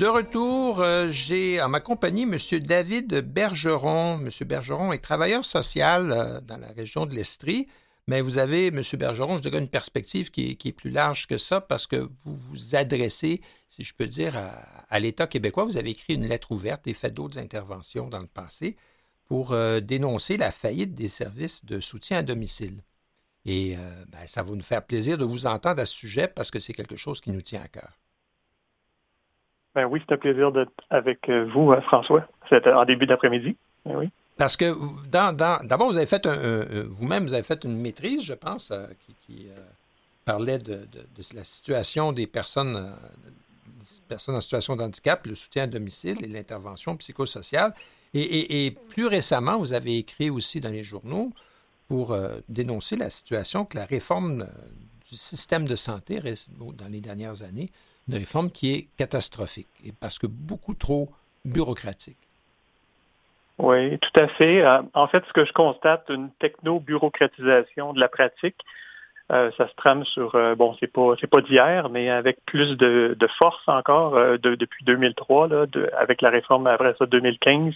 De retour, euh, j'ai à ma compagnie M. David Bergeron. M. Bergeron est travailleur social euh, dans la région de l'Estrie, mais vous avez, M. Bergeron, je dirais une perspective qui est, plus large que ça parce que vous vous adressez, si je peux dire, à, l'État québécois. Vous avez écrit une lettre ouverte et fait d'autres interventions dans le passé pour euh, dénoncer la faillite des services de soutien à domicile. Et ben, ça va nous faire plaisir de vous entendre à ce sujet parce que c'est quelque chose qui nous tient à cœur. Ben oui, c'est un plaisir d'être avec euh, vous, euh, François. C'était en début d'après-midi. Ben oui. Parce que d'abord, vous avez fait vous-même, vous avez fait une maîtrise, je pense, euh, qui, parlait de, la situation des personnes, personnes en situation de handicap, le soutien à domicile et l'intervention psychosociale. Et, plus récemment, vous avez écrit aussi dans les journaux pour dénoncer la situation que la réforme du système de santé dans les dernières années une réforme qui est catastrophique et parce que beaucoup trop bureaucratique. Oui, tout à fait. Euh, en fait, ce que je constate, une techno-bureaucratisation de la pratique. Euh, ça se trame sur euh, bon, c'est pas c'est pas d'hier, mais avec plus de, force encore depuis 2003 là, avec la réforme après ça 2015.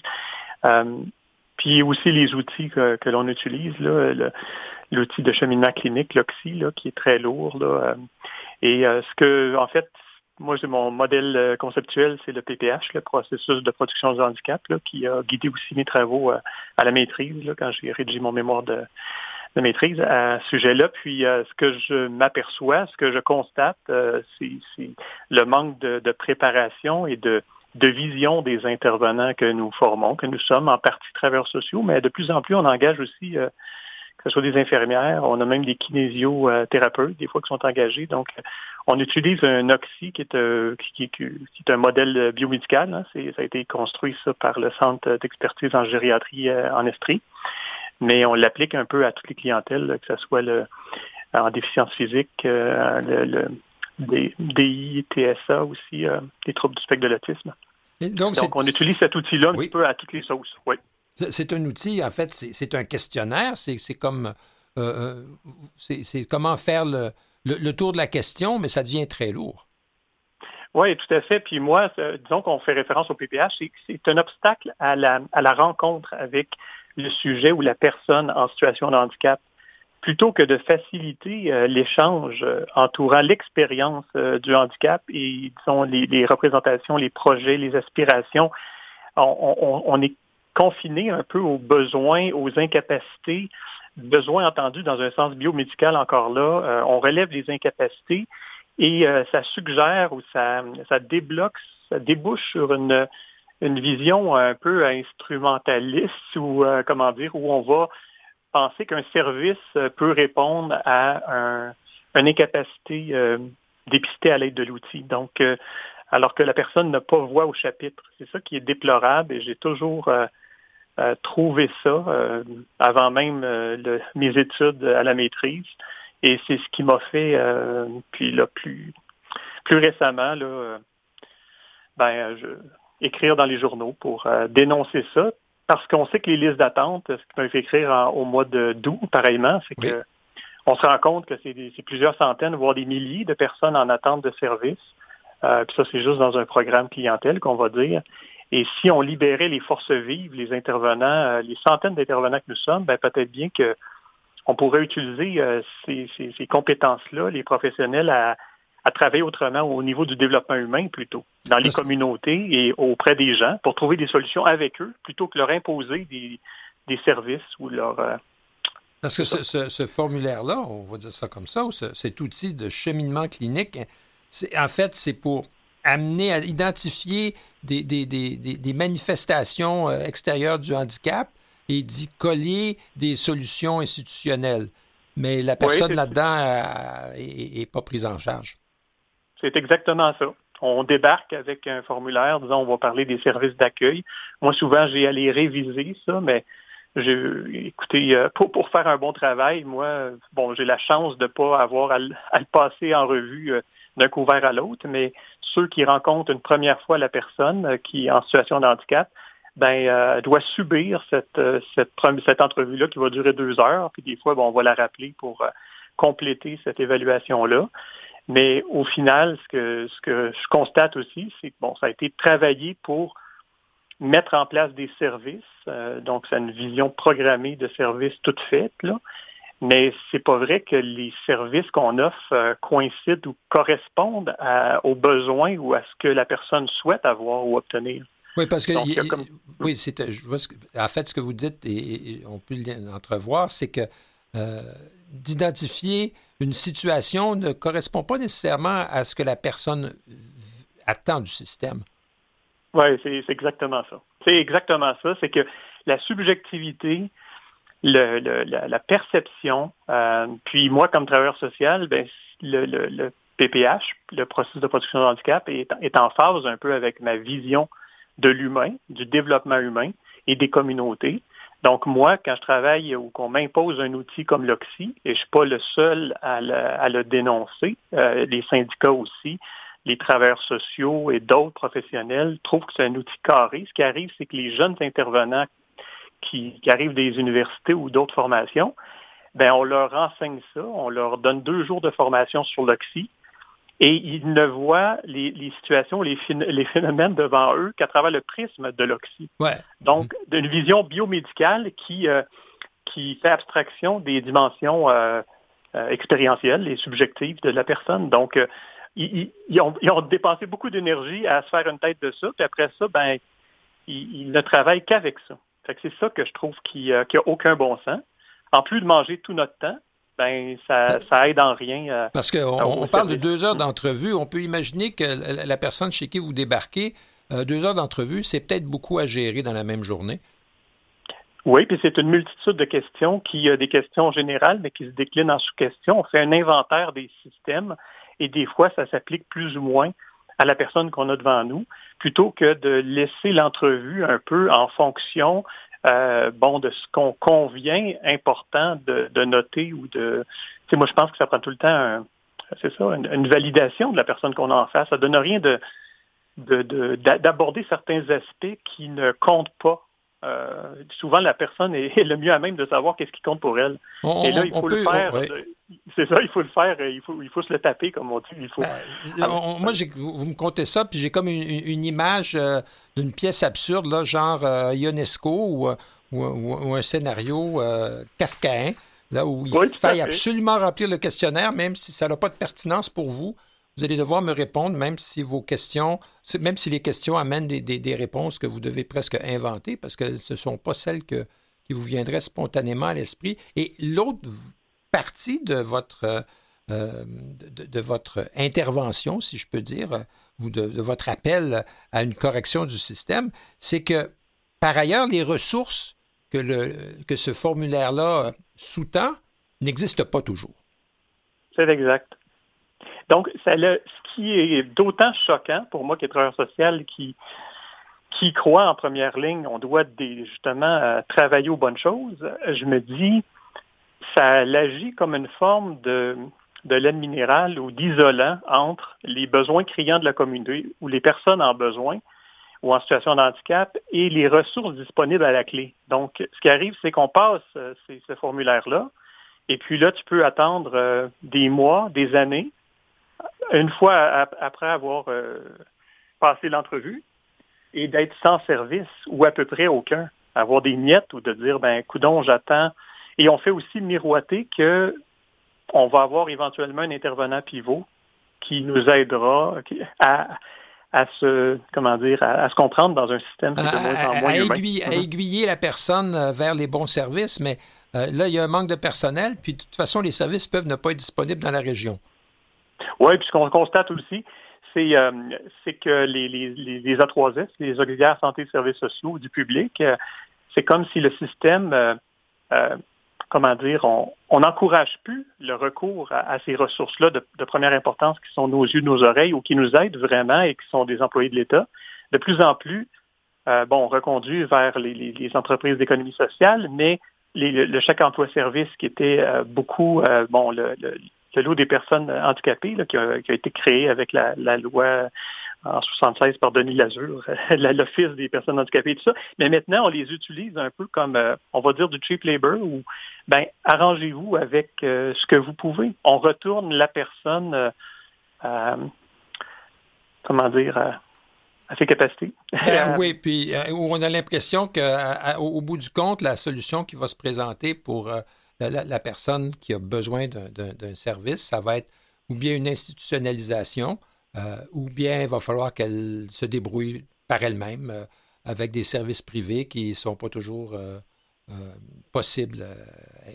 puis aussi les outils que, l'on utilise là, l'outil de cheminement clinique, l'OXI, qui est très lourd. Là, et ce que en fait moi, mon modèle euh, conceptuel, c'est le PPH, le processus de production du handicap, qui a guidé aussi mes travaux euh, à la maîtrise, quand j'ai rédigé mon mémoire de, maîtrise à ce sujet-là. Puis, euh, ce que je m'aperçois, ce que je constate, c'est le manque de, préparation et de, de vision des intervenants que nous formons, que nous sommes en partie travailleurs sociaux, mais de plus en plus, on engage aussi que ce soit des infirmières, on a même des kinésiothérapeutes, des fois, qui sont engagés. Donc, on utilise un oxy qui est, euh, qui, est un modèle biomédical. Hein. Ça a été construit ça, par le Centre d'expertise en gériatrie euh, en Estrie. Mais on l'applique un peu à toutes les clientèles, que ce soit le, en déficience physique, euh, le, des DI, TSA aussi, des troubles du spectre de l'autisme. Donc, on utilise cet outil-là un peu à toutes les sauces. Oui. C'est un outil, en fait, c'est un questionnaire. C'est comme c'est comment faire le, le, tour de la question, mais ça devient très lourd. Oui, tout à fait. Puis moi, disons qu'on fait référence au PPH, c'est un obstacle à la, rencontre avec le sujet ou la personne en situation de handicap plutôt que de faciliter euh, l'échange euh, entourant l'expérience euh, du handicap et disons les, représentations, les projets, les aspirations, on, on, est confiné un peu aux besoins, aux incapacités, besoin entendu dans un sens biomédical encore là. Euh, on relève les incapacités et euh, ça suggère ou ça, ça débloque, ça débouche sur une, une vision un peu instrumentaliste ou euh, comment dire, où on va penser qu'un service peut répondre à un, une incapacité dépistée à l'aide de l'outil. Donc, alors que la personne n'a pas voix au chapitre. C'est ça qui est déplorable et j'ai toujours trouver ça euh, avant même euh, mes études à la maîtrise. Et c'est ce qui m'a fait, euh, puis là, plus, plus récemment, là, ben, je, écrire dans les journaux pour dénoncer ça. Parce qu'on sait que les listes d'attente, ce qui m'a fait écrire au mois d'août, pareillement, c'est que on se rend compte que c'est plusieurs centaines, voire des milliers de personnes en attente de services. puis ça, c'est juste dans un programme clientèle qu'on va dire. Et si on libérait les forces vives, les intervenants, euh, les centaines d'intervenants que nous sommes, ben, peut-être bien que on pourrait utiliser euh, ces, compétences-là, les professionnels, à, travailler autrement au niveau du développement humain plutôt, dans les communautés et auprès des gens, pour trouver des solutions avec eux, plutôt que leur imposer des, services ou leur... Euh, Parce que ce, formulaire-là, on va dire ça comme ça, ou cet outil de cheminement clinique, en fait, c'est pour amener à identifier des, des, manifestations euh, extérieures du handicap et d'y coller des solutions institutionnelles. Mais la personne là-dedans n'est euh, pas prise en charge. C'est exactement ça. On débarque avec un formulaire, disons, on va parler des services d'accueil. Moi, souvent, j'ai allé réviser ça, mais écoutez, euh, pour, pour faire un bon travail, moi, bon, j'ai la chance de ne pas avoir à, à, le passer en revue d'un couvert à l'autre, mais ceux qui rencontrent une première fois la personne euh, qui est en situation de handicap, ben, euh, doit subir cette, euh, cette, cette entrevue-là qui va durer deux heures, puis des fois, bon, on va la rappeler pour euh, compléter cette évaluation-là. Mais au final, ce que, ce que je constate aussi, c'est que bon, ça a été travaillé pour mettre en place des services. donc, c'est une vision programmée de services toute faite, là. Mais c'est pas vrai que les services qu'on offre euh, coïncident ou correspondent aux besoins ou à ce que la personne souhaite avoir ou obtenir. Oui, parce que oui, c'est je vois en fait ce que vous dites et, on peut l'entrevoir, c'est que euh, d'identifier une situation ne correspond pas nécessairement à ce que la personne attend du système. Oui, c'est exactement ça. C'est exactement ça. C'est que la subjectivité le, la, perception. Euh, puis moi, comme travailleur social, ben, le, PPH, le processus de production de handicap, est, est, en phase un peu avec ma vision de l'humain, du développement humain et des communautés. Donc moi, quand je travaille ou qu'on m'impose un outil comme l'OXI, et je ne suis pas le seul à le, à le dénoncer, euh, les syndicats aussi, les travailleurs sociaux et d'autres professionnels trouvent que c'est un outil carré. Ce qui arrive, c'est que les jeunes intervenants qui, arrivent des universités ou d'autres formations, ben on leur enseigne ça, on leur donne deux jours de formation sur l'oxy et ils ne voient les, situations, les, les, phénomènes devant eux qu'à travers le prisme de l'oxy. Donc, d'une vision biomédicale qui, euh, qui fait abstraction des dimensions euh, euh, expérientielles et subjectives de la personne. Donc, ils, ont, ils, ont, dépensé beaucoup d'énergie à se faire une tête de ça, puis après ça, ben, ils, ne travaillent qu'avec ça. C'est ça que je trouve qui n'a aucun bon sens. En plus de manger tout notre temps, ben ça, ça aide en rien. Euh, Parce qu'on on parle de deux heures d'entrevue. On peut imaginer que la personne chez qui vous débarquez, euh, deux heures d'entrevue, c'est peut-être beaucoup à gérer dans la même journée. Oui, puis c'est une multitude de questions qui a des questions générales, mais qui se déclinent en sous-questions. On fait un inventaire des systèmes et des fois, ça s'applique plus ou moins à la personne qu'on a devant nous, plutôt que de laisser l'entrevue un peu en fonction euh, bon, de ce qu'on convient important de, noter ou de. Tu moi, je pense que ça prend tout le temps, c'est ça, une, validation de la personne qu'on a en face. Ça donne rien de d'aborder certains aspects qui ne comptent pas euh, souvent la personne est, le mieux à même de savoir qu'est-ce qui compte pour elle. et là, il faut le faire. C'est ça, il faut le faire, il faut, il faut se le taper, comme on dit. Il faut, ben, moi, vous, me comptez ça, puis j'ai comme une, image euh, d'une pièce absurde, là, genre euh, Ionesco ou, un scénario kafkaïen, là, où il faille absolument remplir le questionnaire, même si ça n'a pas de pertinence pour vous. Vous allez devoir me répondre, même si vos questions, même si les questions amènent des, réponses que vous devez presque inventer, parce que ce ne sont pas celles qui vous viendraient spontanément à l'esprit. Et l'autre partie de votre, euh, intervention, si je peux dire, ou de, votre appel à une correction du système, c'est que, par ailleurs, les ressources que ce formulaire-là sous-tend n'existent pas toujours. C'est exact. Donc, ce qui est d'autant choquant pour moi qui est travailleur social, qui, qui croit en première ligne, on doit justement euh, travailler aux bonnes choses, je me dis, ça agit comme une forme de, de laine minérale ou d'isolant entre les besoins criants de la communauté ou les personnes en besoin ou en situation de handicap et les ressources disponibles à la clé. Donc, ce qui arrive, c'est qu'on passe euh, ce formulaire-là, et puis là, tu peux attendre euh, des mois, des années, une fois après avoir euh, passé l'entrevue et d'être sans service ou à peu près aucun, avoir des miettes ou de dire ben coudon j'attends. Et on fait aussi miroiter que on va avoir éventuellement un intervenant pivot qui nous aidera à, à se comment dire à, se comprendre dans un système qui est de moins en moins à, Aiguiller, à aiguiller la personne euh, vers les bons services, mais euh, là il y a un manque de personnel, puis de toute façon les services peuvent ne pas être disponibles dans la région. Oui, puis ce qu'on constate aussi, c'est euh, que les, les, les, A3S, les auxiliaires santé et services sociaux du public, euh, c'est comme si le système, euh, comment dire, on n'encourage plus le recours à, ces ressources-là de, première importance qui sont nos yeux, nos oreilles ou qui nous aident vraiment et qui sont des employés de l'État. De plus en plus, bon, reconduits vers les, entreprises d'économie sociale, mais le, chèque emploi-service qui était beaucoup, bon, le lot des personnes handicapées qui, a, été créé avec la, loi en 76 par Denis Lazur, l'Office des personnes handicapées et tout ça. Mais maintenant, on les utilise un peu comme, euh, on va dire, du cheap labor ou, ben, arrangez-vous avec euh, ce que vous pouvez. On retourne la personne, euh, comment dire, à ses capacités. Ben oui, puis on a l'impression qu'au bout du compte, la solution qui va se présenter pour la, personne qui a besoin d'un service, ça va être ou bien une institutionnalisation, euh, ou bien il va falloir qu'elle se débrouille par elle-même euh, avec des services privés qui ne sont pas toujours euh, possibles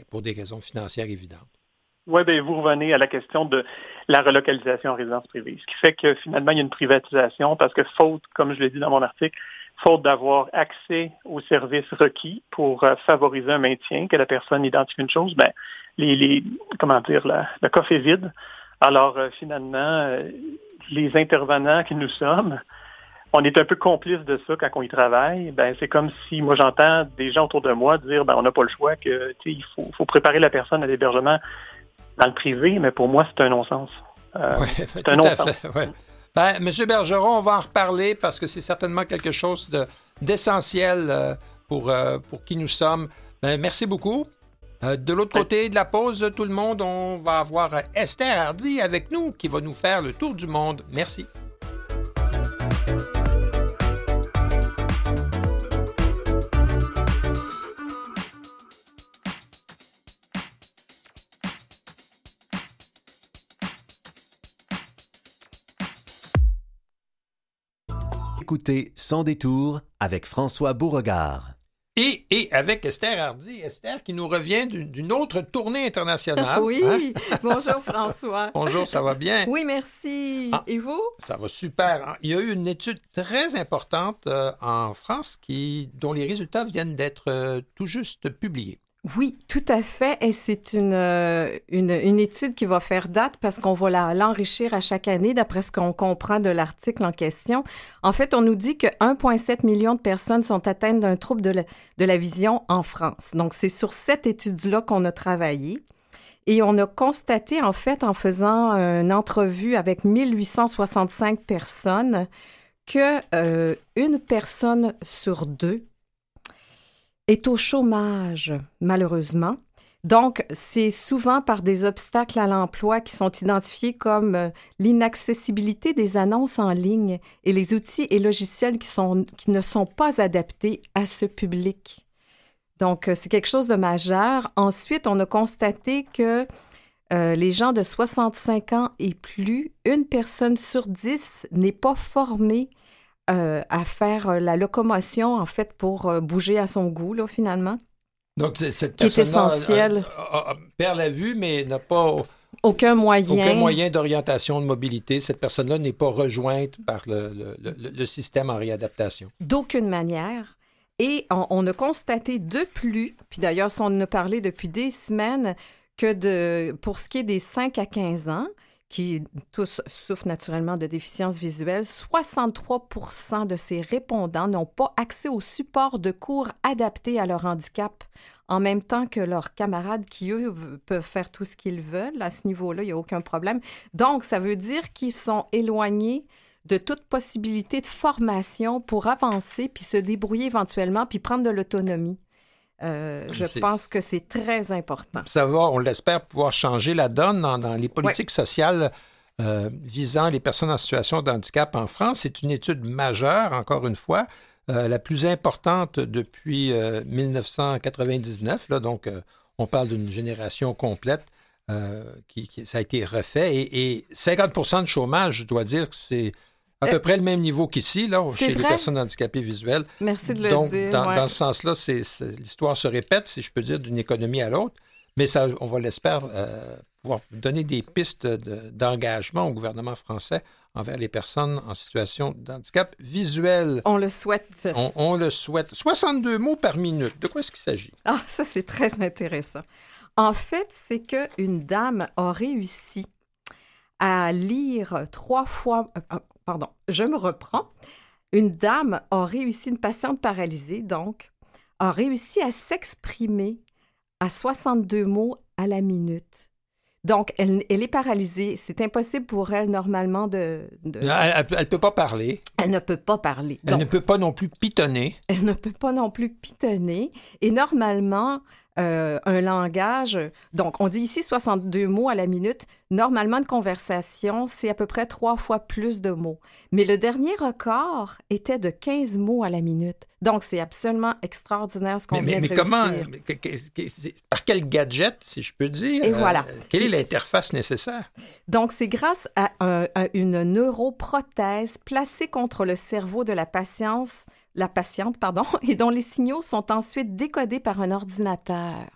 pour des raisons financières évidentes. Oui, bien, vous revenez à la question de la relocalisation en résidence privée, ce qui fait que finalement, il y a une privatisation parce que faute, comme je l'ai dit dans mon article, faute d'avoir accès aux services requis pour euh, favoriser un maintien, que la personne identifie une chose, ben, les, comment dire, le coffre est vide. Alors, euh, finalement, euh, les intervenants que nous sommes, on est un peu complices de ça quand on y travaille. Ben, c'est comme si moi j'entends des gens autour de moi dire ben on n'a pas le choix que il faut, faut préparer la personne à l'hébergement dans le privé, mais pour moi c'est un non-sens. c'est un non-sens. Ben, Monsieur Bergeron, on va en reparler parce que c'est certainement quelque chose d'essentiel euh, pour, euh, pour qui nous sommes. Ben, merci beaucoup. Euh, de l'autre côté de la pause, tout le monde, on va avoir Esther Hardy avec nous qui va nous faire le tour du monde. Merci. Écoutez Sans détour avec François Beauregard. Et, et, avec Esther Hardy. Esther qui nous revient d'une autre tournée internationale. oui. Hein? Bonjour François. Bonjour, ça va bien? Oui, merci. Ah, Et vous? Ça va super. Il y a eu une étude très importante euh, en France qui, dont les résultats viennent d'être euh, tout juste publiés. Oui, tout à fait. Et c'est une, euh, une, une, étude qui va faire date parce qu'on va l'enrichir à chaque année d'après ce qu'on comprend de l'article en question. En fait, on nous dit que 1,7 million de personnes sont atteintes d'un trouble de la, de la vision en France. Donc, c'est sur cette étude-là qu'on a travaillé. Et on a constaté, en fait, en faisant une entrevue avec 1865 personnes, que euh, une personne sur deux est au chômage, malheureusement. Donc, c'est souvent par des obstacles à l'emploi qui sont identifiés comme euh, l'inaccessibilité des annonces en ligne et les outils et logiciels qui, sont, qui ne sont pas adaptés à ce public. Donc, euh, c'est quelque chose de majeur. Ensuite, on a constaté que euh, les gens de 65 ans et plus, une personne sur dix n'est pas formée euh, à faire euh, la locomotion, en fait, pour euh, bouger à son goût, là, finalement. Donc, cette personne perd la vue, mais n'a pas aucun moyen. Aucun moyen d'orientation, de mobilité. Cette personne-là n'est pas rejointe par le, le, système en réadaptation. D'aucune manière. Et on, on, a constaté de plus, puis d'ailleurs, on en a parlé depuis des semaines, que de, pour ce qui est des 5 à 15 ans, qui tous souffrent naturellement de déficience visuelle, 63 de ces répondants n'ont pas accès au support de cours adapté à leur handicap, en même temps que leurs camarades qui, eux, peuvent faire tout ce qu'ils veulent. À ce niveau-là, il n'y a aucun problème. Donc, ça veut dire qu'ils sont éloignés de toute possibilité de formation pour avancer, puis se débrouiller éventuellement, puis prendre de l'autonomie. Euh, je pense que c'est très important. Ça va, on l'espère, pouvoir changer la donne dans, les politiques sociales euh, visant les personnes en situation de handicap en France. C'est une étude majeure, encore une fois, euh, la plus importante depuis 1999. Là, donc, on parle d'une génération complète. Qui, ça a été refait et, et 50 de chômage, je dois dire que c'est à peu près le même niveau qu'ici, là, chez les personnes handicapées visuelles. Merci de le Donc, dire. Dans, dans ce sens-là, l'histoire se répète, si je peux dire, d'une économie à l'autre. Mais ça, on va l'espérer euh, pouvoir donner des pistes d'engagement au gouvernement français envers les personnes en situation de handicap visuel. On le souhaite. On, on le souhaite. 62 mots par minute. De quoi est-ce qu'il s'agit? Ah, ça, c'est très intéressant. En fait, c'est qu'une dame a réussi à lire trois fois, euh, pardon, je me reprends. Une dame a réussi, une patiente paralysée, donc, a réussi à s'exprimer à 62 mots à la minute. Donc, elle, est paralysée. C'est impossible pour elle, normalement, de... Elle ne peut pas parler. Elle ne peut pas parler. Elle ne peut pas non plus pitonner. Elle ne peut pas non plus pitonner. Et normalement, euh, un langage. Donc, on dit ici 62 mots à la minute. Normalement, une conversation, c'est à peu près trois fois plus de mots. Mais le dernier record était de 15 mots à la minute. Donc, c'est absolument extraordinaire ce qu'on vient mais, de mais comment, par quel gadget, si je peux dire? Et voilà. Euh, quelle est l'interface nécessaire? Donc, c'est grâce à, à, une neuroprothèse placée contre le cerveau de la patience la patiente, pardon, et dont les signaux sont ensuite décodés par un ordinateur.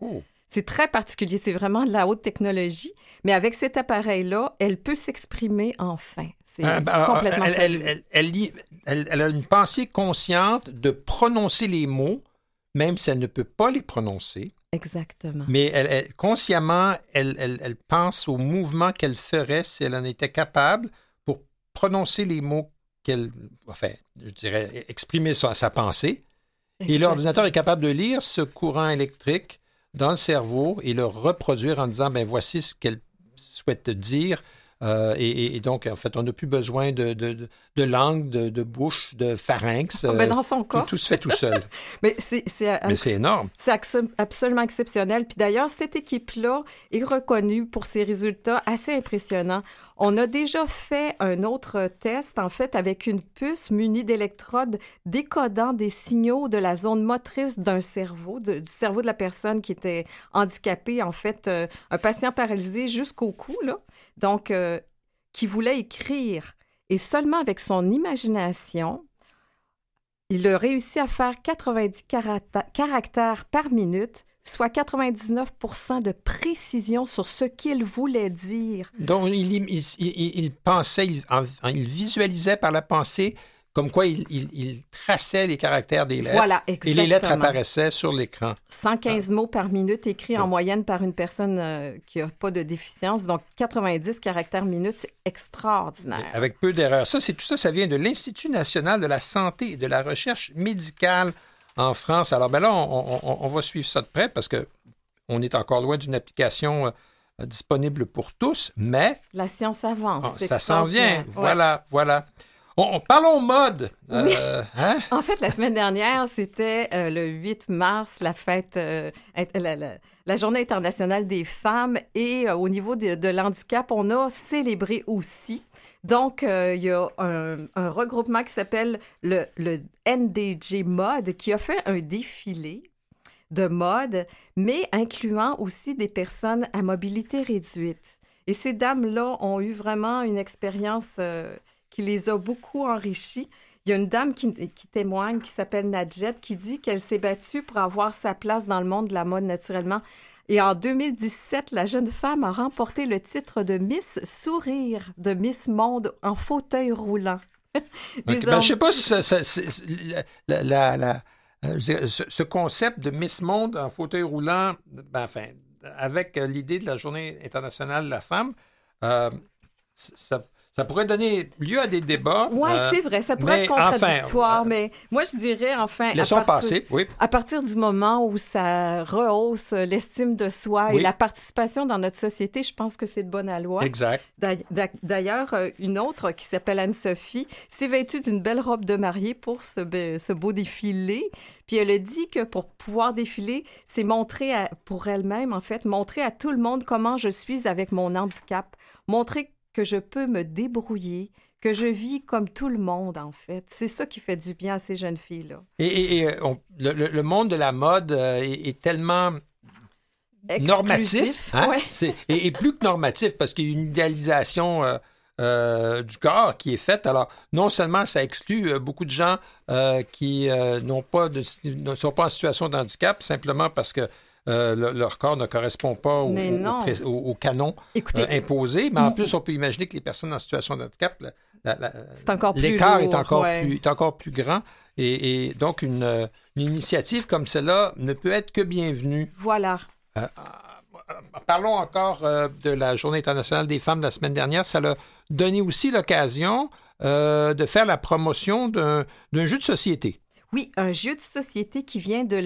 Oh. C'est très particulier, c'est vraiment de la haute technologie, mais avec cet appareil-là, elle peut s'exprimer enfin. C'est ah, ben, complètement elle, elle, a une pensée consciente de prononcer les mots, même si elle ne peut pas les prononcer. Exactement. Mais elle, consciemment, elle, pense au mouvement qu'elle ferait si elle en était capable pour prononcer les mots qu'elle, enfin, je dirais, exprimer sa, sa pensée. Et l'ordinateur est capable de lire ce courant électrique dans le cerveau et le reproduire en disant, ben voici ce qu'elle souhaite dire Euh, et, donc, en fait, on n'a plus besoin de, de, de langue, de, bouche, de pharynx. Ben, dans son cas. Tout, se fait tout seul. Mais c'est énorme. C'est absolument exceptionnel. Puis d'ailleurs, cette équipe-là est reconnue pour ses résultats assez impressionnants. On a déjà fait un autre test, en fait, avec une puce munie d'électrodes décodant des signaux de la zone motrice d'un cerveau, du cerveau de la personne qui était handicapée, en fait, euh, un patient paralysé jusqu'au cou. Donc, euh, qui voulait écrire. Et seulement avec son imagination, il a réussi à faire 90 caractères par minute, soit 99% de précision sur ce qu'il voulait dire. Donc, il, pensait, il, visualisait par la pensée comme quoi il, traçait les caractères des lettres. Voilà, exactement. Et les lettres apparaissaient sur l'écran. 115 mots par minute écrits en moyenne par une personne euh, qui n'a pas de déficience. Donc, 90 caractères minute, c'est extraordinaire. Avec peu d'erreurs. Ça, c'est tout ça, ça vient de l'Institut national de la santé et de la recherche médicale en France. Alors, ben là, on, va suivre ça de près parce que on est encore loin d'une application euh, disponible pour tous, mais... La science avance. Ah, ça s'en vient. Voilà, voilà. On, parlons mode. Euh, hein? En fait, la semaine dernière, c'était euh, le 8 mars, la fête, euh, la, Journée internationale des femmes. Et au niveau de, l'handicap, on a célébré aussi. Donc, il y a un, regroupement qui s'appelle le, NDG Mode qui a fait un défilé de mode, mais incluant aussi des personnes à mobilité réduite. Et ces dames-là ont eu vraiment une expérience qui les a beaucoup enrichis. Il y a une dame qui, témoigne, qui s'appelle Nadjet, qui dit qu'elle s'est battue pour avoir sa place dans le monde de la mode naturellement. Et en 2017, la jeune femme a remporté le titre de Miss Sourire de Miss Monde en fauteuil roulant. Ben, je ne sais pas si ce, concept de Miss Monde en fauteuil roulant, ben, enfin, avec l'idée de la Journée internationale de la femme, euh, ça, ça pourrait donner lieu à des débats. Oui, euh, c'est vrai, ça pourrait être contradictoire, mais moi, je dirais, enfin... Laissons à partir, passer, oui. À partir du moment où ça rehausse l'estime de soi et la participation dans notre société, je pense que c'est de bonne loi. Exact. D'ailleurs, euh, une autre qui s'appelle Anne-Sophie s'est vêtue d'une belle robe de mariée pour ce, ce beau défilé. Puis elle a dit que pour pouvoir défiler, c'est montrer pour elle-même, en fait, montrer à tout le monde comment je suis avec mon handicap, montrer que je peux me débrouiller, que je vis comme tout le monde, en fait. C'est ça qui fait du bien à ces jeunes filles-là. Et, euh, le, monde de la mode euh, est, tellement normatif. Hein? et, plus que normatif, parce qu'il y a une idéalisation euh, du corps qui est faite. Alors, non seulement ça exclut beaucoup de gens qui n'ont pas de, ne sont pas en situation de handicap, simplement parce que euh, leur corps ne correspond pas au, canon euh, imposé. Mais en plus, on peut imaginer que les personnes en situation de handicap, l'écart est, encore plus, est encore plus grand. Et, donc, une, initiative comme celle-là ne peut être que bienvenue. Voilà. Euh, parlons encore de la Journée internationale des femmes de la semaine dernière. Ça a donné aussi l'occasion de faire la promotion d'un jeu de société. Oui, un jeu de société qui vient de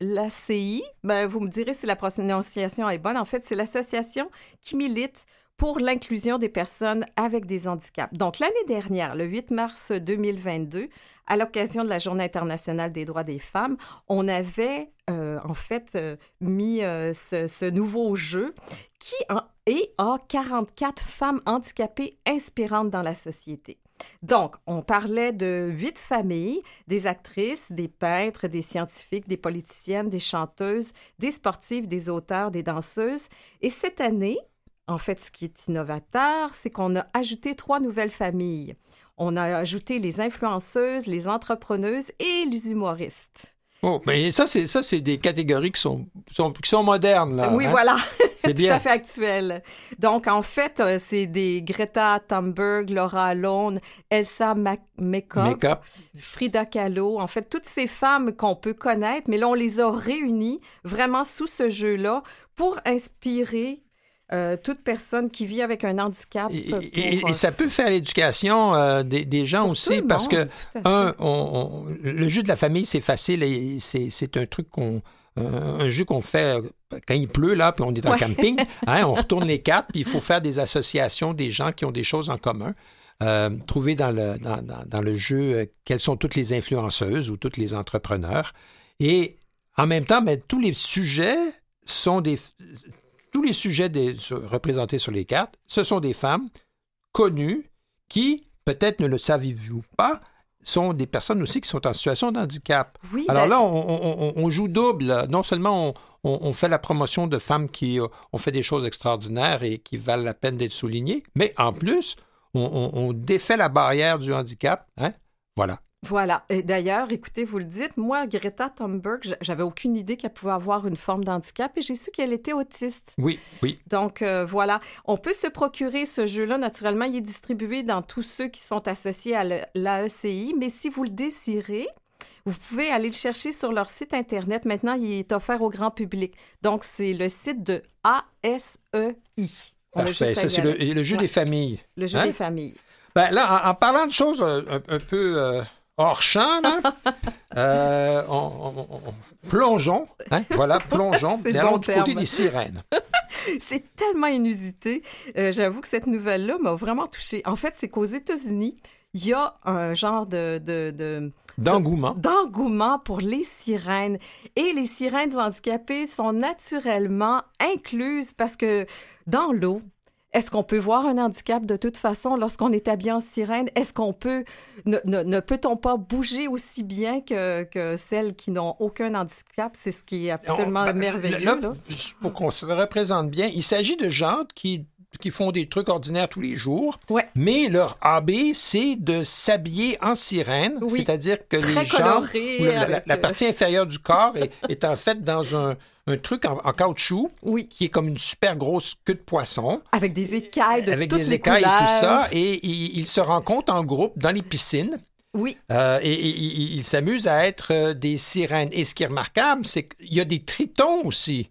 l'ACI. Ben, vous me direz si la prononciation est bonne. En fait, c'est l'association qui milite pour l'inclusion des personnes avec des handicaps. Donc, l'année dernière, le 8 mars 2022, à l'occasion de la Journée internationale des droits des femmes, on avait euh, en fait euh, mis euh, ce, nouveau jeu qui est a 44 femmes handicapées inspirantes dans la société. Donc, on parlait de huit familles, des actrices, des peintres, des scientifiques, des politiciennes, des chanteuses, des sportives, des auteurs, des danseuses. Et cette année, en fait, ce qui est innovateur, c'est qu'on a ajouté trois nouvelles familles. On a ajouté les influenceuses, les entrepreneuses et les humoristes. Oh, mais ça, c'est ça, c'est des catégories qui sont, qui sont modernes, là. Oui, hein? voilà. C'est tout à fait actuel. Donc, en fait, euh, c'est des Greta Thunberg, Laura Alone, Elsa Makeup, Frida Kahlo. En fait, toutes ces femmes qu'on peut connaître, mais là, on les a réunies vraiment sous ce jeu-là pour inspirer euh, toute personne qui vit avec un handicap. Et, euh, ça peut faire l'éducation euh, des, gens aussi, parce que, un, le jeu de la famille, c'est facile et c'est un truc qu'on un jeu qu'on fait quand il pleut, là, puis on est en camping. Hein, on retourne les cartes, puis il faut faire des associations des gens qui ont des choses en commun. Euh, trouver dans le, dans, dans, le jeu euh, quelles sont toutes les influenceuses ou tous les entrepreneurs. Et en même temps, ben, tous les sujets sont des. Tous les sujets des, représentés sur les cartes, ce sont des femmes connues qui, peut-être ne le saviez-vous pas, sont des personnes aussi qui sont en situation de handicap. Oui, Alors là, on, on, joue double. Non seulement on, fait la promotion de femmes qui euh, ont fait des choses extraordinaires et qui valent la peine d'être soulignées, mais en plus, on, défait la barrière du handicap. Hein? Voilà. Voilà. Et d'ailleurs, écoutez, vous le dites, moi, Greta Thunberg, j'avais aucune idée qu'elle pouvait avoir une forme d'handicap et j'ai su qu'elle était autiste. Oui, oui. Donc, euh, voilà. On peut se procurer ce jeu-là. Naturellement, il est distribué dans tous ceux qui sont associés à l'AECI, mais si vous le désirez, vous pouvez aller le chercher sur leur site Internet. Maintenant, il est offert au grand public. Donc, c'est le site de ASEI. Parfait. Ça, c'est le, jeu des familles. Le jeu hein? des familles. Ben là, en, parlant de choses euh, un, peu euh, hors champ, euh, plongeons. Hein? Voilà, plongeons. bon du côté des sirènes. c'est tellement inusité. J'avoue que cette nouvelle-là m'a vraiment touchée. En fait, c'est qu'aux États-Unis, il y a un genre de, de, d'engouement. D'engouement pour les sirènes. Et les sirènes handicapées sont naturellement incluses parce que dans l'eau, est-ce qu'on peut voir un handicap de toute façon lorsqu'on est habillé en sirène? Est-ce qu'on peut, ne, peut-on pas bouger aussi bien que, que celles qui n'ont aucun handicap? C'est ce qui est absolument ben, merveilleux. Pour qu'on se représente bien, il s'agit de gens qui qui font des trucs ordinaires tous les jours. Mais leur hobby, c'est de s'habiller en sirène, c'est-à-dire que les gens, la, partie inférieure du corps est, en fait dans un, truc en, caoutchouc qui est comme une super grosse queue de poisson. Avec des écailles de Avec toutes des écailles et tout ça. Et ils se rencontrent en groupe dans les piscines. Oui. Euh, et, ils s'amusent à être euh, des sirènes. Et ce qui est remarquable, c'est qu'il y a des tritons aussi.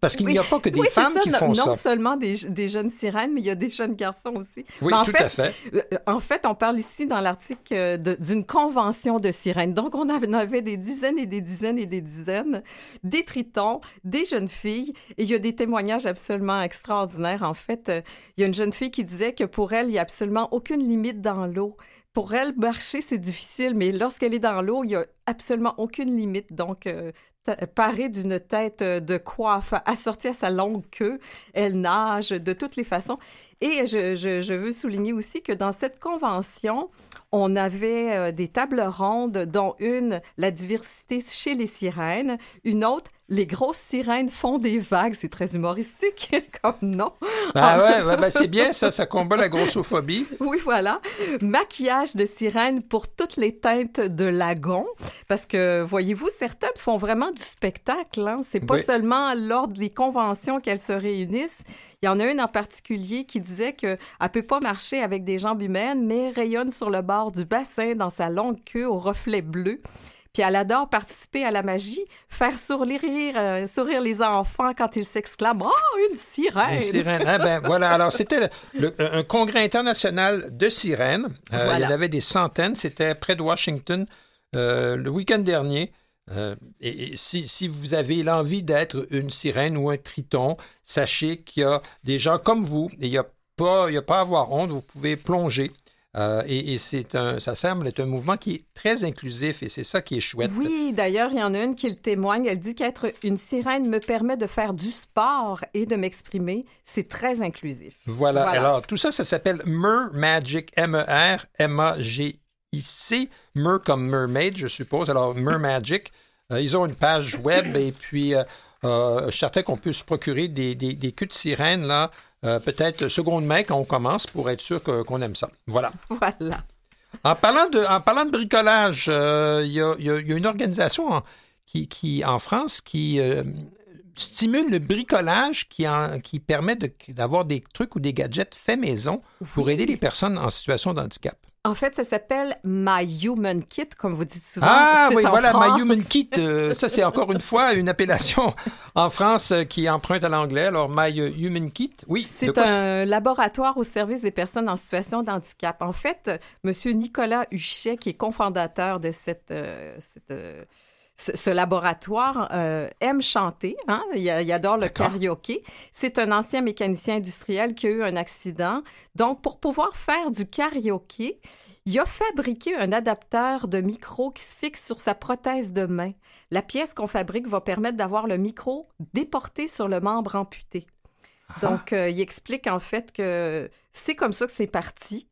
Parce qu'il n'y a pas que des femmes qui font ça. Non seulement des, jeunes sirènes, mais il y a des jeunes garçons aussi. Oui, tout à fait. Euh, en fait, on parle ici dans l'article euh, d'une convention de sirènes. Donc, on avait des dizaines et des dizaines et des dizaines, des tritons, des jeunes filles. Et il y a des témoignages absolument extraordinaires. En fait, euh, il y a une jeune fille qui disait que pour elle, il n'y a absolument aucune limite dans l'eau pour elle, marcher, c'est difficile, mais lorsqu'elle est dans l'eau, il n'y a absolument aucune limite. Donc, parée d'une tête de coiffe assortie à sa longue queue. Elle nage de toutes les façons. Et je, je, veux souligner aussi que dans cette convention, on avait euh, des tables rondes, dont une, la diversité chez les sirènes, une autre, les grosses sirènes font des vagues. C'est très humoristique comme nom. Ah ouais, ben c'est bien ça, ça combat la grossophobie. oui, voilà. Maquillage de sirène pour toutes les teintes de lagon. Parce que, voyez-vous, certaines font vraiment du spectacle. Hein? C'est pas seulement lors des conventions qu'elles se réunissent. Il y en a une en particulier qui disait qu'elle ne peut pas marcher avec des jambes humaines, mais rayonne sur le bord du bassin dans sa longue queue au reflet bleu. Puis elle adore participer à la magie, faire sourire, euh, sourire les enfants quand ils s'exclament Oh, une sirène! Une sirène. Ah ben, voilà. Alors, c'était un congrès international de sirènes. Euh, il y en avait des centaines. C'était près de Washington euh, le week-end dernier. Euh, et, si, vous avez l'envie d'être une sirène ou un triton, sachez qu'il y a des gens comme vous, et il n'y a, pas, a pas à avoir honte, vous pouvez plonger. Euh, et, c'est un, ça semble être un mouvement qui est très inclusif et c'est ça qui est chouette. Oui, d'ailleurs, il y en a une qui le témoigne. Elle dit qu'être une sirène me permet de faire du sport et de m'exprimer. C'est très inclusif. Voilà. Alors, tout ça, ça s'appelle Mer Magic, M-E-R, M-A-G ici. Mer comme mermaid, je suppose. Alors, Mer Magic. Euh, ils ont une page web et puis euh, euh, je suis certain qu'on peut se procurer des, des, des culs de sirène, là, peut-être seconde main quand on commence pour être sûr qu'on aime ça. Voilà. Voilà. En parlant de, en parlant de bricolage, il y, a, une organisation en, qui, qui, en France qui stimule le bricolage qui, en, qui permet d'avoir des trucs ou des gadgets faits maison pour aider les personnes en situation de handicap. En fait, ça s'appelle My Human Kit, comme vous dites souvent. Ah oui, voilà, My Human Kit. Euh, ça, c'est encore une fois une appellation en France euh, qui emprunte à l'anglais. Alors, My Human Kit, oui. C'est un laboratoire au service des personnes en situation de handicap. En fait, M. Nicolas Huchet, qui est cofondateur de cette, euh, cette ce, laboratoire euh, aime chanter, hein? il, adore le karaoké. C'est un ancien mécanicien industriel qui a eu un accident. Donc, pour pouvoir faire du karaoké, il a fabriqué un adapteur de micro qui se fixe sur sa prothèse de main. La pièce qu'on fabrique va permettre d'avoir le micro déporté sur le membre amputé. Ah. Donc, euh, il explique en fait que c'est comme ça que c'est parti.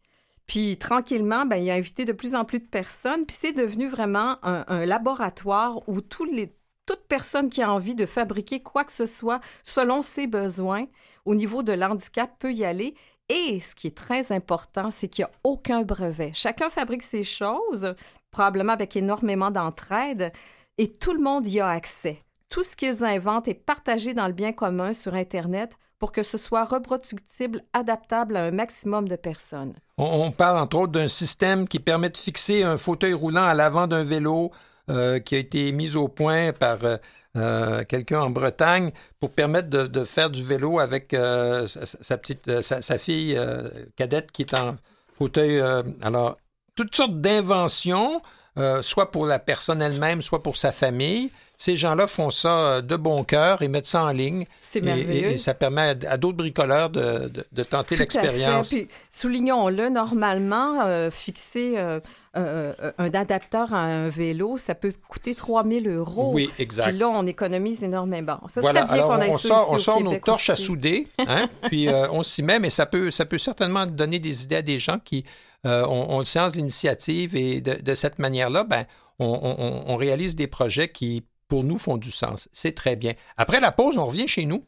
Puis tranquillement, ben, il a invité de plus en plus de personnes. Puis c'est devenu vraiment un, laboratoire où les, toute personne qui a envie de fabriquer quoi que ce soit selon ses besoins au niveau de l'handicap peut y aller. Et ce qui est très important, c'est qu'il n'y a aucun brevet. Chacun fabrique ses choses, probablement avec énormément d'entraide, et tout le monde y a accès. Tout ce qu'ils inventent est partagé dans le bien commun sur Internet pour que ce soit reproductible, adaptable à un maximum de personnes. On, parle entre autres d'un système qui permet de fixer un fauteuil roulant à l'avant d'un vélo euh, qui a été mis au point par euh, euh, quelqu'un en Bretagne pour permettre de, faire du vélo avec sa, petite, sa, fille cadette qui est en fauteuil. alors, toutes sortes d'inventions, soit pour la personne elle-même, soit pour sa famille. Ces gens-là font ça euh, de bon cœur et mettent ça en ligne. C'est merveilleux. Et, ça permet à, d'autres bricoleurs de, tenter l'expérience. Puis, soulignons-le, normalement, euh, fixer euh, un adapteur à un vélo, ça peut coûter 3000 euros. Oui, exact. Puis là, on économise énormément. Ça voilà. bien qu'on on, sort, on sort nos torches à souder, hein, puis on s'y met, mais ça peut, ça peut certainement donner des idées à des gens qui ont, le sens d'initiative et de, cette manière-là, ben, on, on réalise des projets qui pour nous font du sens. C'est très bien. Après la pause, on revient chez nous.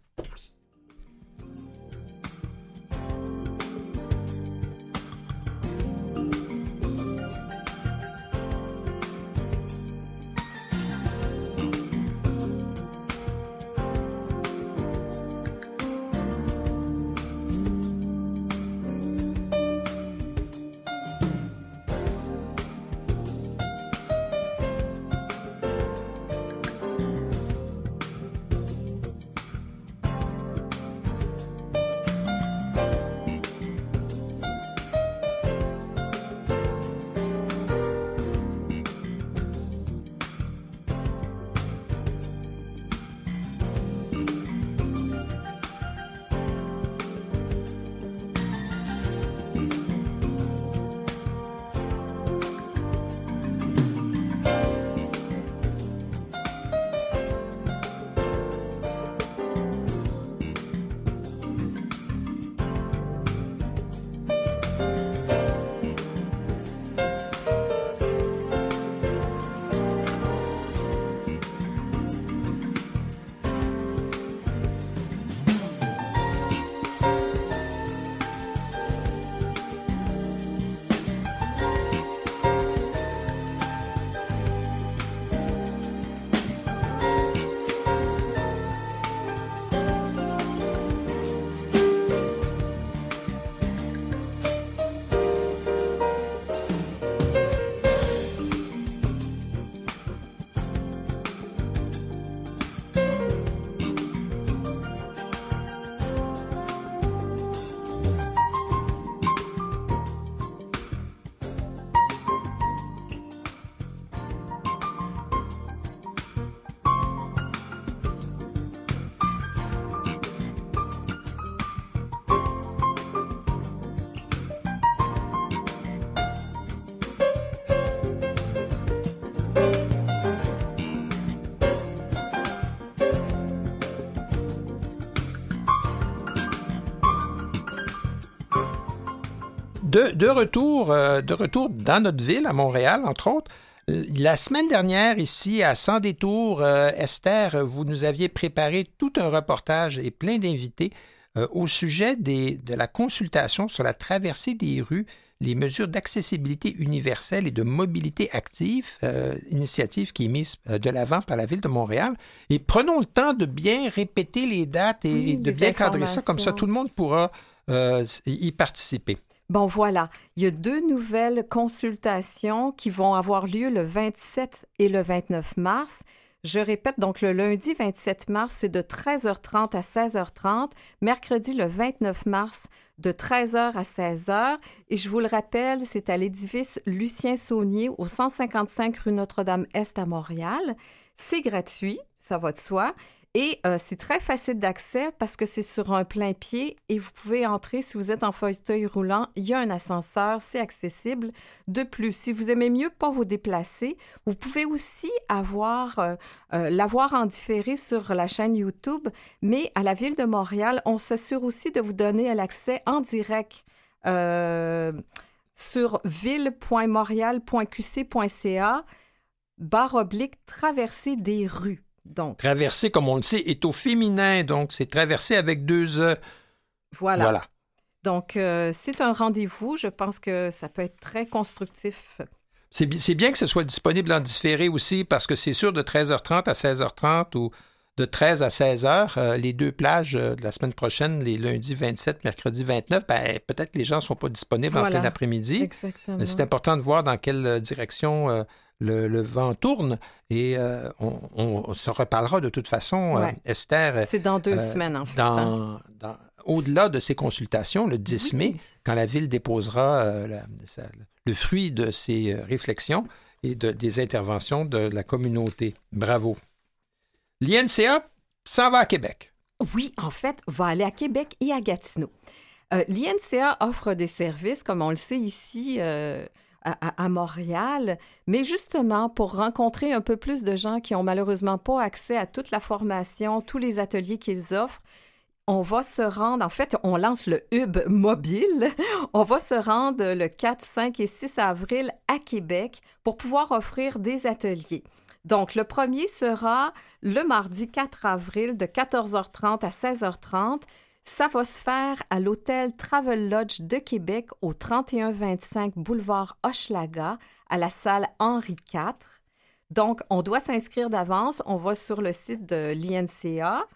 De, retour, euh, de retour dans notre ville, à Montréal, entre autres. La semaine dernière, ici, à Sans détour, euh, Esther, vous nous aviez préparé tout un reportage et plein d'invités euh, au sujet de la consultation sur la traversée des rues, les mesures d'accessibilité universelle et de mobilité active, initiative qui est mise de l'avant par la Ville de Montréal. Et prenons le temps de bien répéter les dates et, de bien cadrer ça, comme ça tout le monde pourra y participer. Bon, voilà. Il y a deux nouvelles consultations qui vont avoir lieu le 27 et le 29 mars. Je répète, donc le lundi 27 mars, c'est de 13h30 à 16h30. Mercredi le 29 mars, de 13h à 16h. Et je vous le rappelle, c'est à l'édifice Lucien Saunier au 155 rue Notre-Dame-Est à Montréal. C'est gratuit, ça va de soi. Et euh, c'est très facile d'accès parce que c'est sur un plein pied et vous pouvez entrer si vous êtes en fauteuil roulant. Il y a un ascenseur, c'est accessible. De plus, si vous aimez mieux pas vous déplacer, vous pouvez aussi avoir euh, euh, l'avoir en différé sur la chaîne YouTube. Mais à la ville de Montréal, on s'assure aussi de vous donner l'accès en direct sur ville.montréal.qc.ca barre oblique traversée des rues. Donc. Traversée, comme on le sait, est au féminin, donc c'est traversé avec deux E. Voilà. voilà. Donc, euh, c'est un rendez-vous. Je pense que ça peut être très constructif. C'est bien que ce soit disponible en différé aussi, parce que c'est sûr de 13h30 à 16h30 ou de 13 à 16 h euh, les deux plages euh, de la semaine prochaine, les lundis 27, mercredi 29, ben, peut-être les gens ne sont pas disponibles en plein après-midi. Exactement. C'est important de voir dans quelle direction le, vent tourne et euh, on, se reparlera de toute façon, euh, Esther. C'est dans deux euh, semaines, en fait. Hein. au-delà de ces consultations, le 10 mai, quand la Ville déposera le fruit de ses réflexions et de, des interventions de la communauté. Bravo. L'INCA ça va à Québec. Oui, en fait, va aller à Québec et à Gatineau. L'INCA offre des services, comme on le sait ici, à, Montréal, mais justement pour rencontrer un peu plus de gens qui ont malheureusement pas accès à toute la formation, tous les ateliers qu'ils offrent. On va se rendre, en fait, on lance le Hub mobile. On va se rendre le 4, 5 et 6 avril à Québec pour pouvoir offrir des ateliers. Donc, le premier sera le mardi 4 avril de 14h30 à 16h30. Ça va se faire à l'hôtel Travel Lodge de Québec au 3125 boulevard Hochelaga à la salle Henri IV. Donc, on doit s'inscrire d'avance. On va sur le site de l'INCA.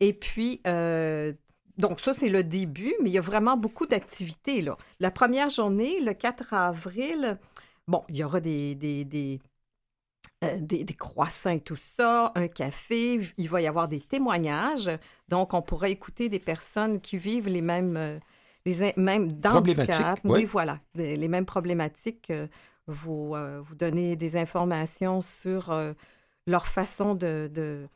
Et puis, euh, donc ça, c'est le début, mais il y a vraiment beaucoup d'activités. La première journée, le 4 avril, bon, il y aura des, des euh, des, croissants et tout ça, un café, il va y avoir des témoignages. Donc, on pourra écouter des personnes qui vivent les mêmes, euh, les mêmes handicap. Oui, voilà, les mêmes problématiques. vous, euh, vous donner des informations sur leur façon de, de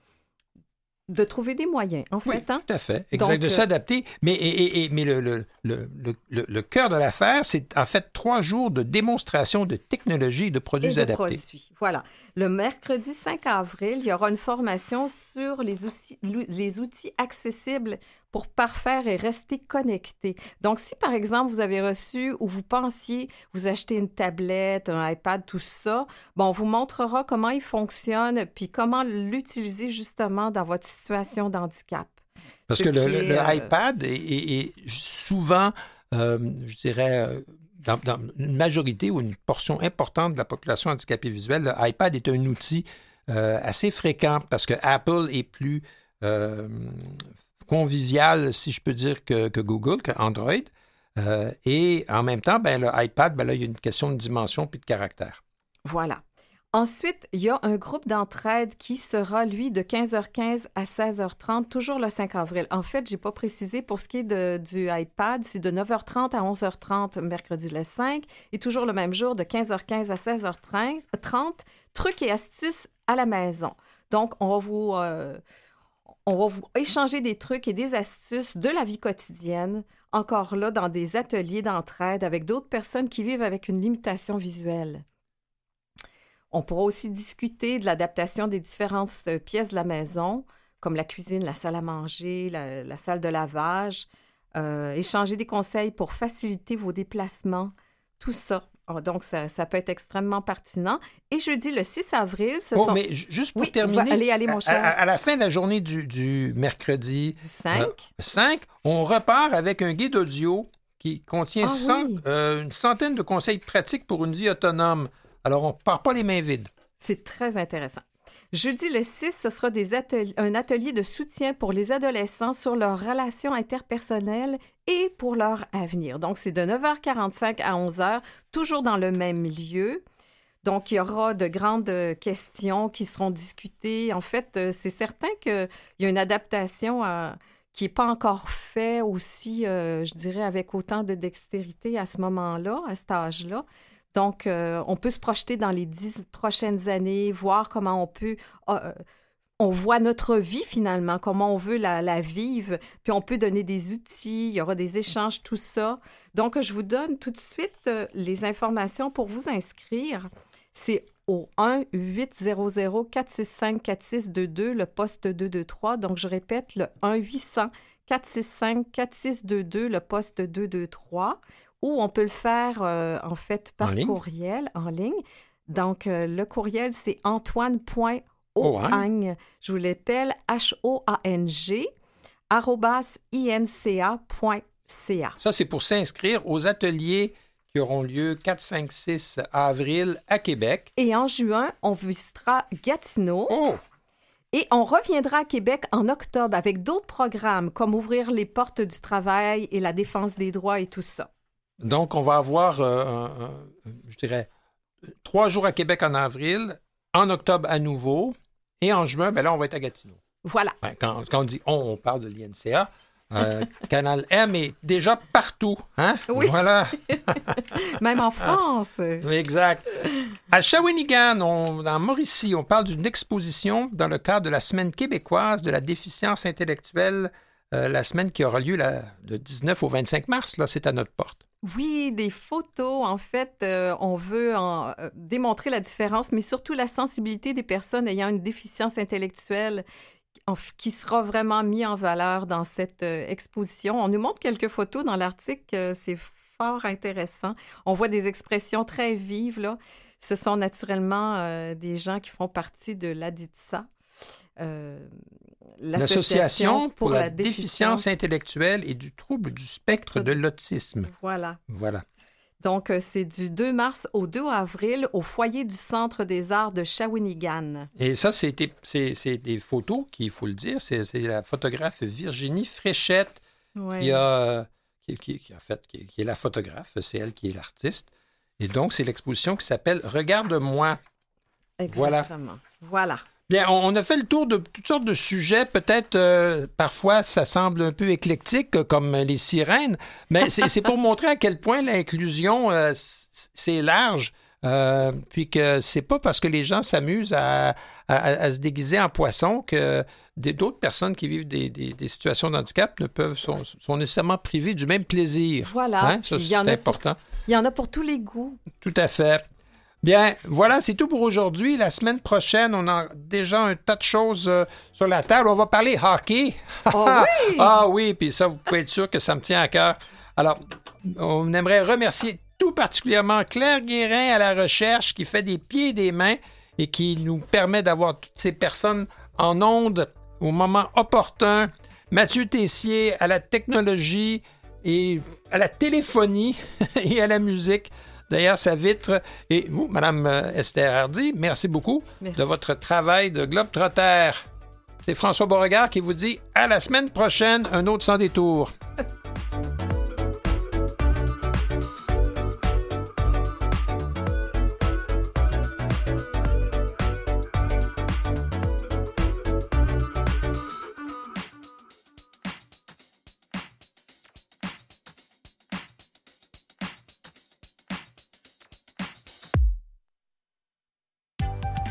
trouver des moyens, en fait. Hein? Tout à fait, exact, de euh, s'adapter. Mais, et, mais le, le, le, le, cœur de l'affaire, c'est en fait trois jours de démonstration de technologie et de produits et de adaptés. Produits. Voilà. Le mercredi 5 avril, il y aura une formation sur les outils, les outils accessibles pour parfaire et rester connecté. Donc, si par exemple vous avez reçu ou vous pensiez vous acheter une tablette, un iPad, tout ça, bon, on vous montrera comment il fonctionne puis comment l'utiliser justement dans votre situation d'handicap. Parce que le, euh, iPad est, souvent, euh, je dirais, euh, dans, dans, une majorité ou une portion importante de la population handicapée visuelle, le iPad est un outil assez fréquent parce que Apple est plus convivial, si je peux dire, que, Google, que Android. Euh, et en même temps, ben, le iPad, ben là, il y a une question de dimension puis de caractère. Voilà. Ensuite, il y a un groupe d'entraide qui sera, lui, de 15h15 à 16h30, toujours le 5 avril. En fait, je n'ai pas précisé pour ce qui est de, du iPad, c'est de 9h30 à 11h30 mercredi le 5 et toujours le même jour de 15h15 à 16h30, trucs et astuces à la maison. Donc, on va vous, euh, on va vous échanger des trucs et des astuces de la vie quotidienne, encore là dans des ateliers d'entraide avec d'autres personnes qui vivent avec une limitation visuelle. On pourra aussi discuter de l'adaptation des différentes euh, pièces de la maison, comme la cuisine, la salle à manger, la, salle de lavage, euh, échanger des conseils pour faciliter vos déplacements, tout ça. Ah, donc, ça, peut être extrêmement pertinent. Et jeudi, le 6 avril, ce sont... mais juste pour terminer, allez, allez, mon cher. À, la fin de la journée du, mercredi... Du 5. 5, euh, on repart avec un guide audio qui contient ah euh, une centaine de conseils pratiques pour une vie autonome. Alors, on ne part pas les mains vides. C'est très intéressant. Jeudi le 6, ce sera un atelier de soutien pour les adolescents sur leurs relations interpersonnelles et pour leur avenir. Donc, c'est de 9h45 à 11h, toujours dans le même lieu. Donc, il y aura de grandes questions qui seront discutées. En fait, euh, c'est certain qu'il y a une adaptation qui n'est pas encore faite aussi, euh, je dirais, avec autant de dextérité à ce moment-là, à cet âge-là. Donc, euh, on peut se projeter dans les dix prochaines années, voir comment on peut... Euh, on voit notre vie finalement, comment on veut la, vivre, puis on peut donner des outils, il y aura des échanges, tout ça. Donc, je vous donne tout de suite euh, les informations pour vous inscrire. C'est au 1-800-465-4622, le poste 223. Donc, je répète, le 1-800-465-4622, le poste 223 ou on peut le faire euh, en fait par courriel en ligne. Donc, euh, le courriel, c'est antoine.oang, je vous l'appelle H-O-A-N-G, inca.ca. Ça, c'est pour s'inscrire aux ateliers qui auront lieu 4, 5, 6 avril à Québec. Et en juin, on visitera Gatineau. Oh! Et on reviendra à Québec en octobre avec d'autres programmes comme ouvrir les portes du travail et la défense des droits et tout ça. Donc, on va avoir, euh, je dirais, trois jours à Québec en avril, en octobre à nouveau, et en juin, ben là, on va être à Gatineau. Voilà. Ben, quand, on dit on, on parle de l'INCA. Euh, Canal M est déjà partout. Hein? Oui. Voilà. Même en France. Exact. À Shawinigan, on, dans Mauricie, on parle d'une exposition dans le cadre de la Semaine québécoise de la déficience intellectuelle, euh, la semaine qui aura lieu le 19 au 25 mars. Là, c'est à notre porte. Oui, des photos. En fait, euh, on veut euh, démontrer la différence, mais surtout la sensibilité des personnes ayant une déficience intellectuelle qui sera vraiment mis en valeur dans cette euh, exposition. On nous montre quelques photos dans l'article, c'est fort intéressant. On voit des expressions très vives. Là. Ce sont naturellement des gens qui font partie de l'ADITSA. L'Association pour, la, déficience intellectuelle et du trouble du spectre de l'autisme. Voilà. Voilà. Donc, euh, c'est du 2 mars au 2 avril au foyer du Centre des arts de Shawinigan. Et ça, c'est des, photos qui, il faut le dire, c'est la photographe Virginie Fréchette qui, a, qui, fait, qui, est la photographe, c'est elle qui est l'artiste. Et donc, c'est l'exposition qui s'appelle Regarde-moi. Exactement. Voilà. Bien, on a fait le tour de toutes sortes de sujets. Peut-être euh, parfois ça semble un peu éclectique euh, comme les sirènes, mais c'est pour montrer à quel point l'inclusion euh, c'est large. puis que c'est pas parce que les gens s'amusent à, se déguiser en poisson que d'autres personnes qui vivent des, situations de handicap ne peuvent sont, nécessairement privées du même plaisir. Voilà, hein? c'est important. il y en a pour tous les goûts. Tout à fait. Bien, voilà, c'est tout pour aujourd'hui. La semaine prochaine, on a déjà un tas de choses euh, sur la table. On va parler hockey. Oh oui! ah oui, puis ça, vous pouvez être sûr que ça me tient à cœur. Alors, on aimerait remercier tout particulièrement Claire Guérin à la recherche qui fait des pieds et des mains et qui nous permet d'avoir toutes ces personnes en onde au moment opportun. Mathieu Tessier à la technologie et à la téléphonie et à la musique derrière sa vitre. Et vous, Madame euh, Esther Hardy, merci beaucoup de votre travail de globe-trotter. C'est François Beauregard qui vous dit à la semaine prochaine, un autre sans détour.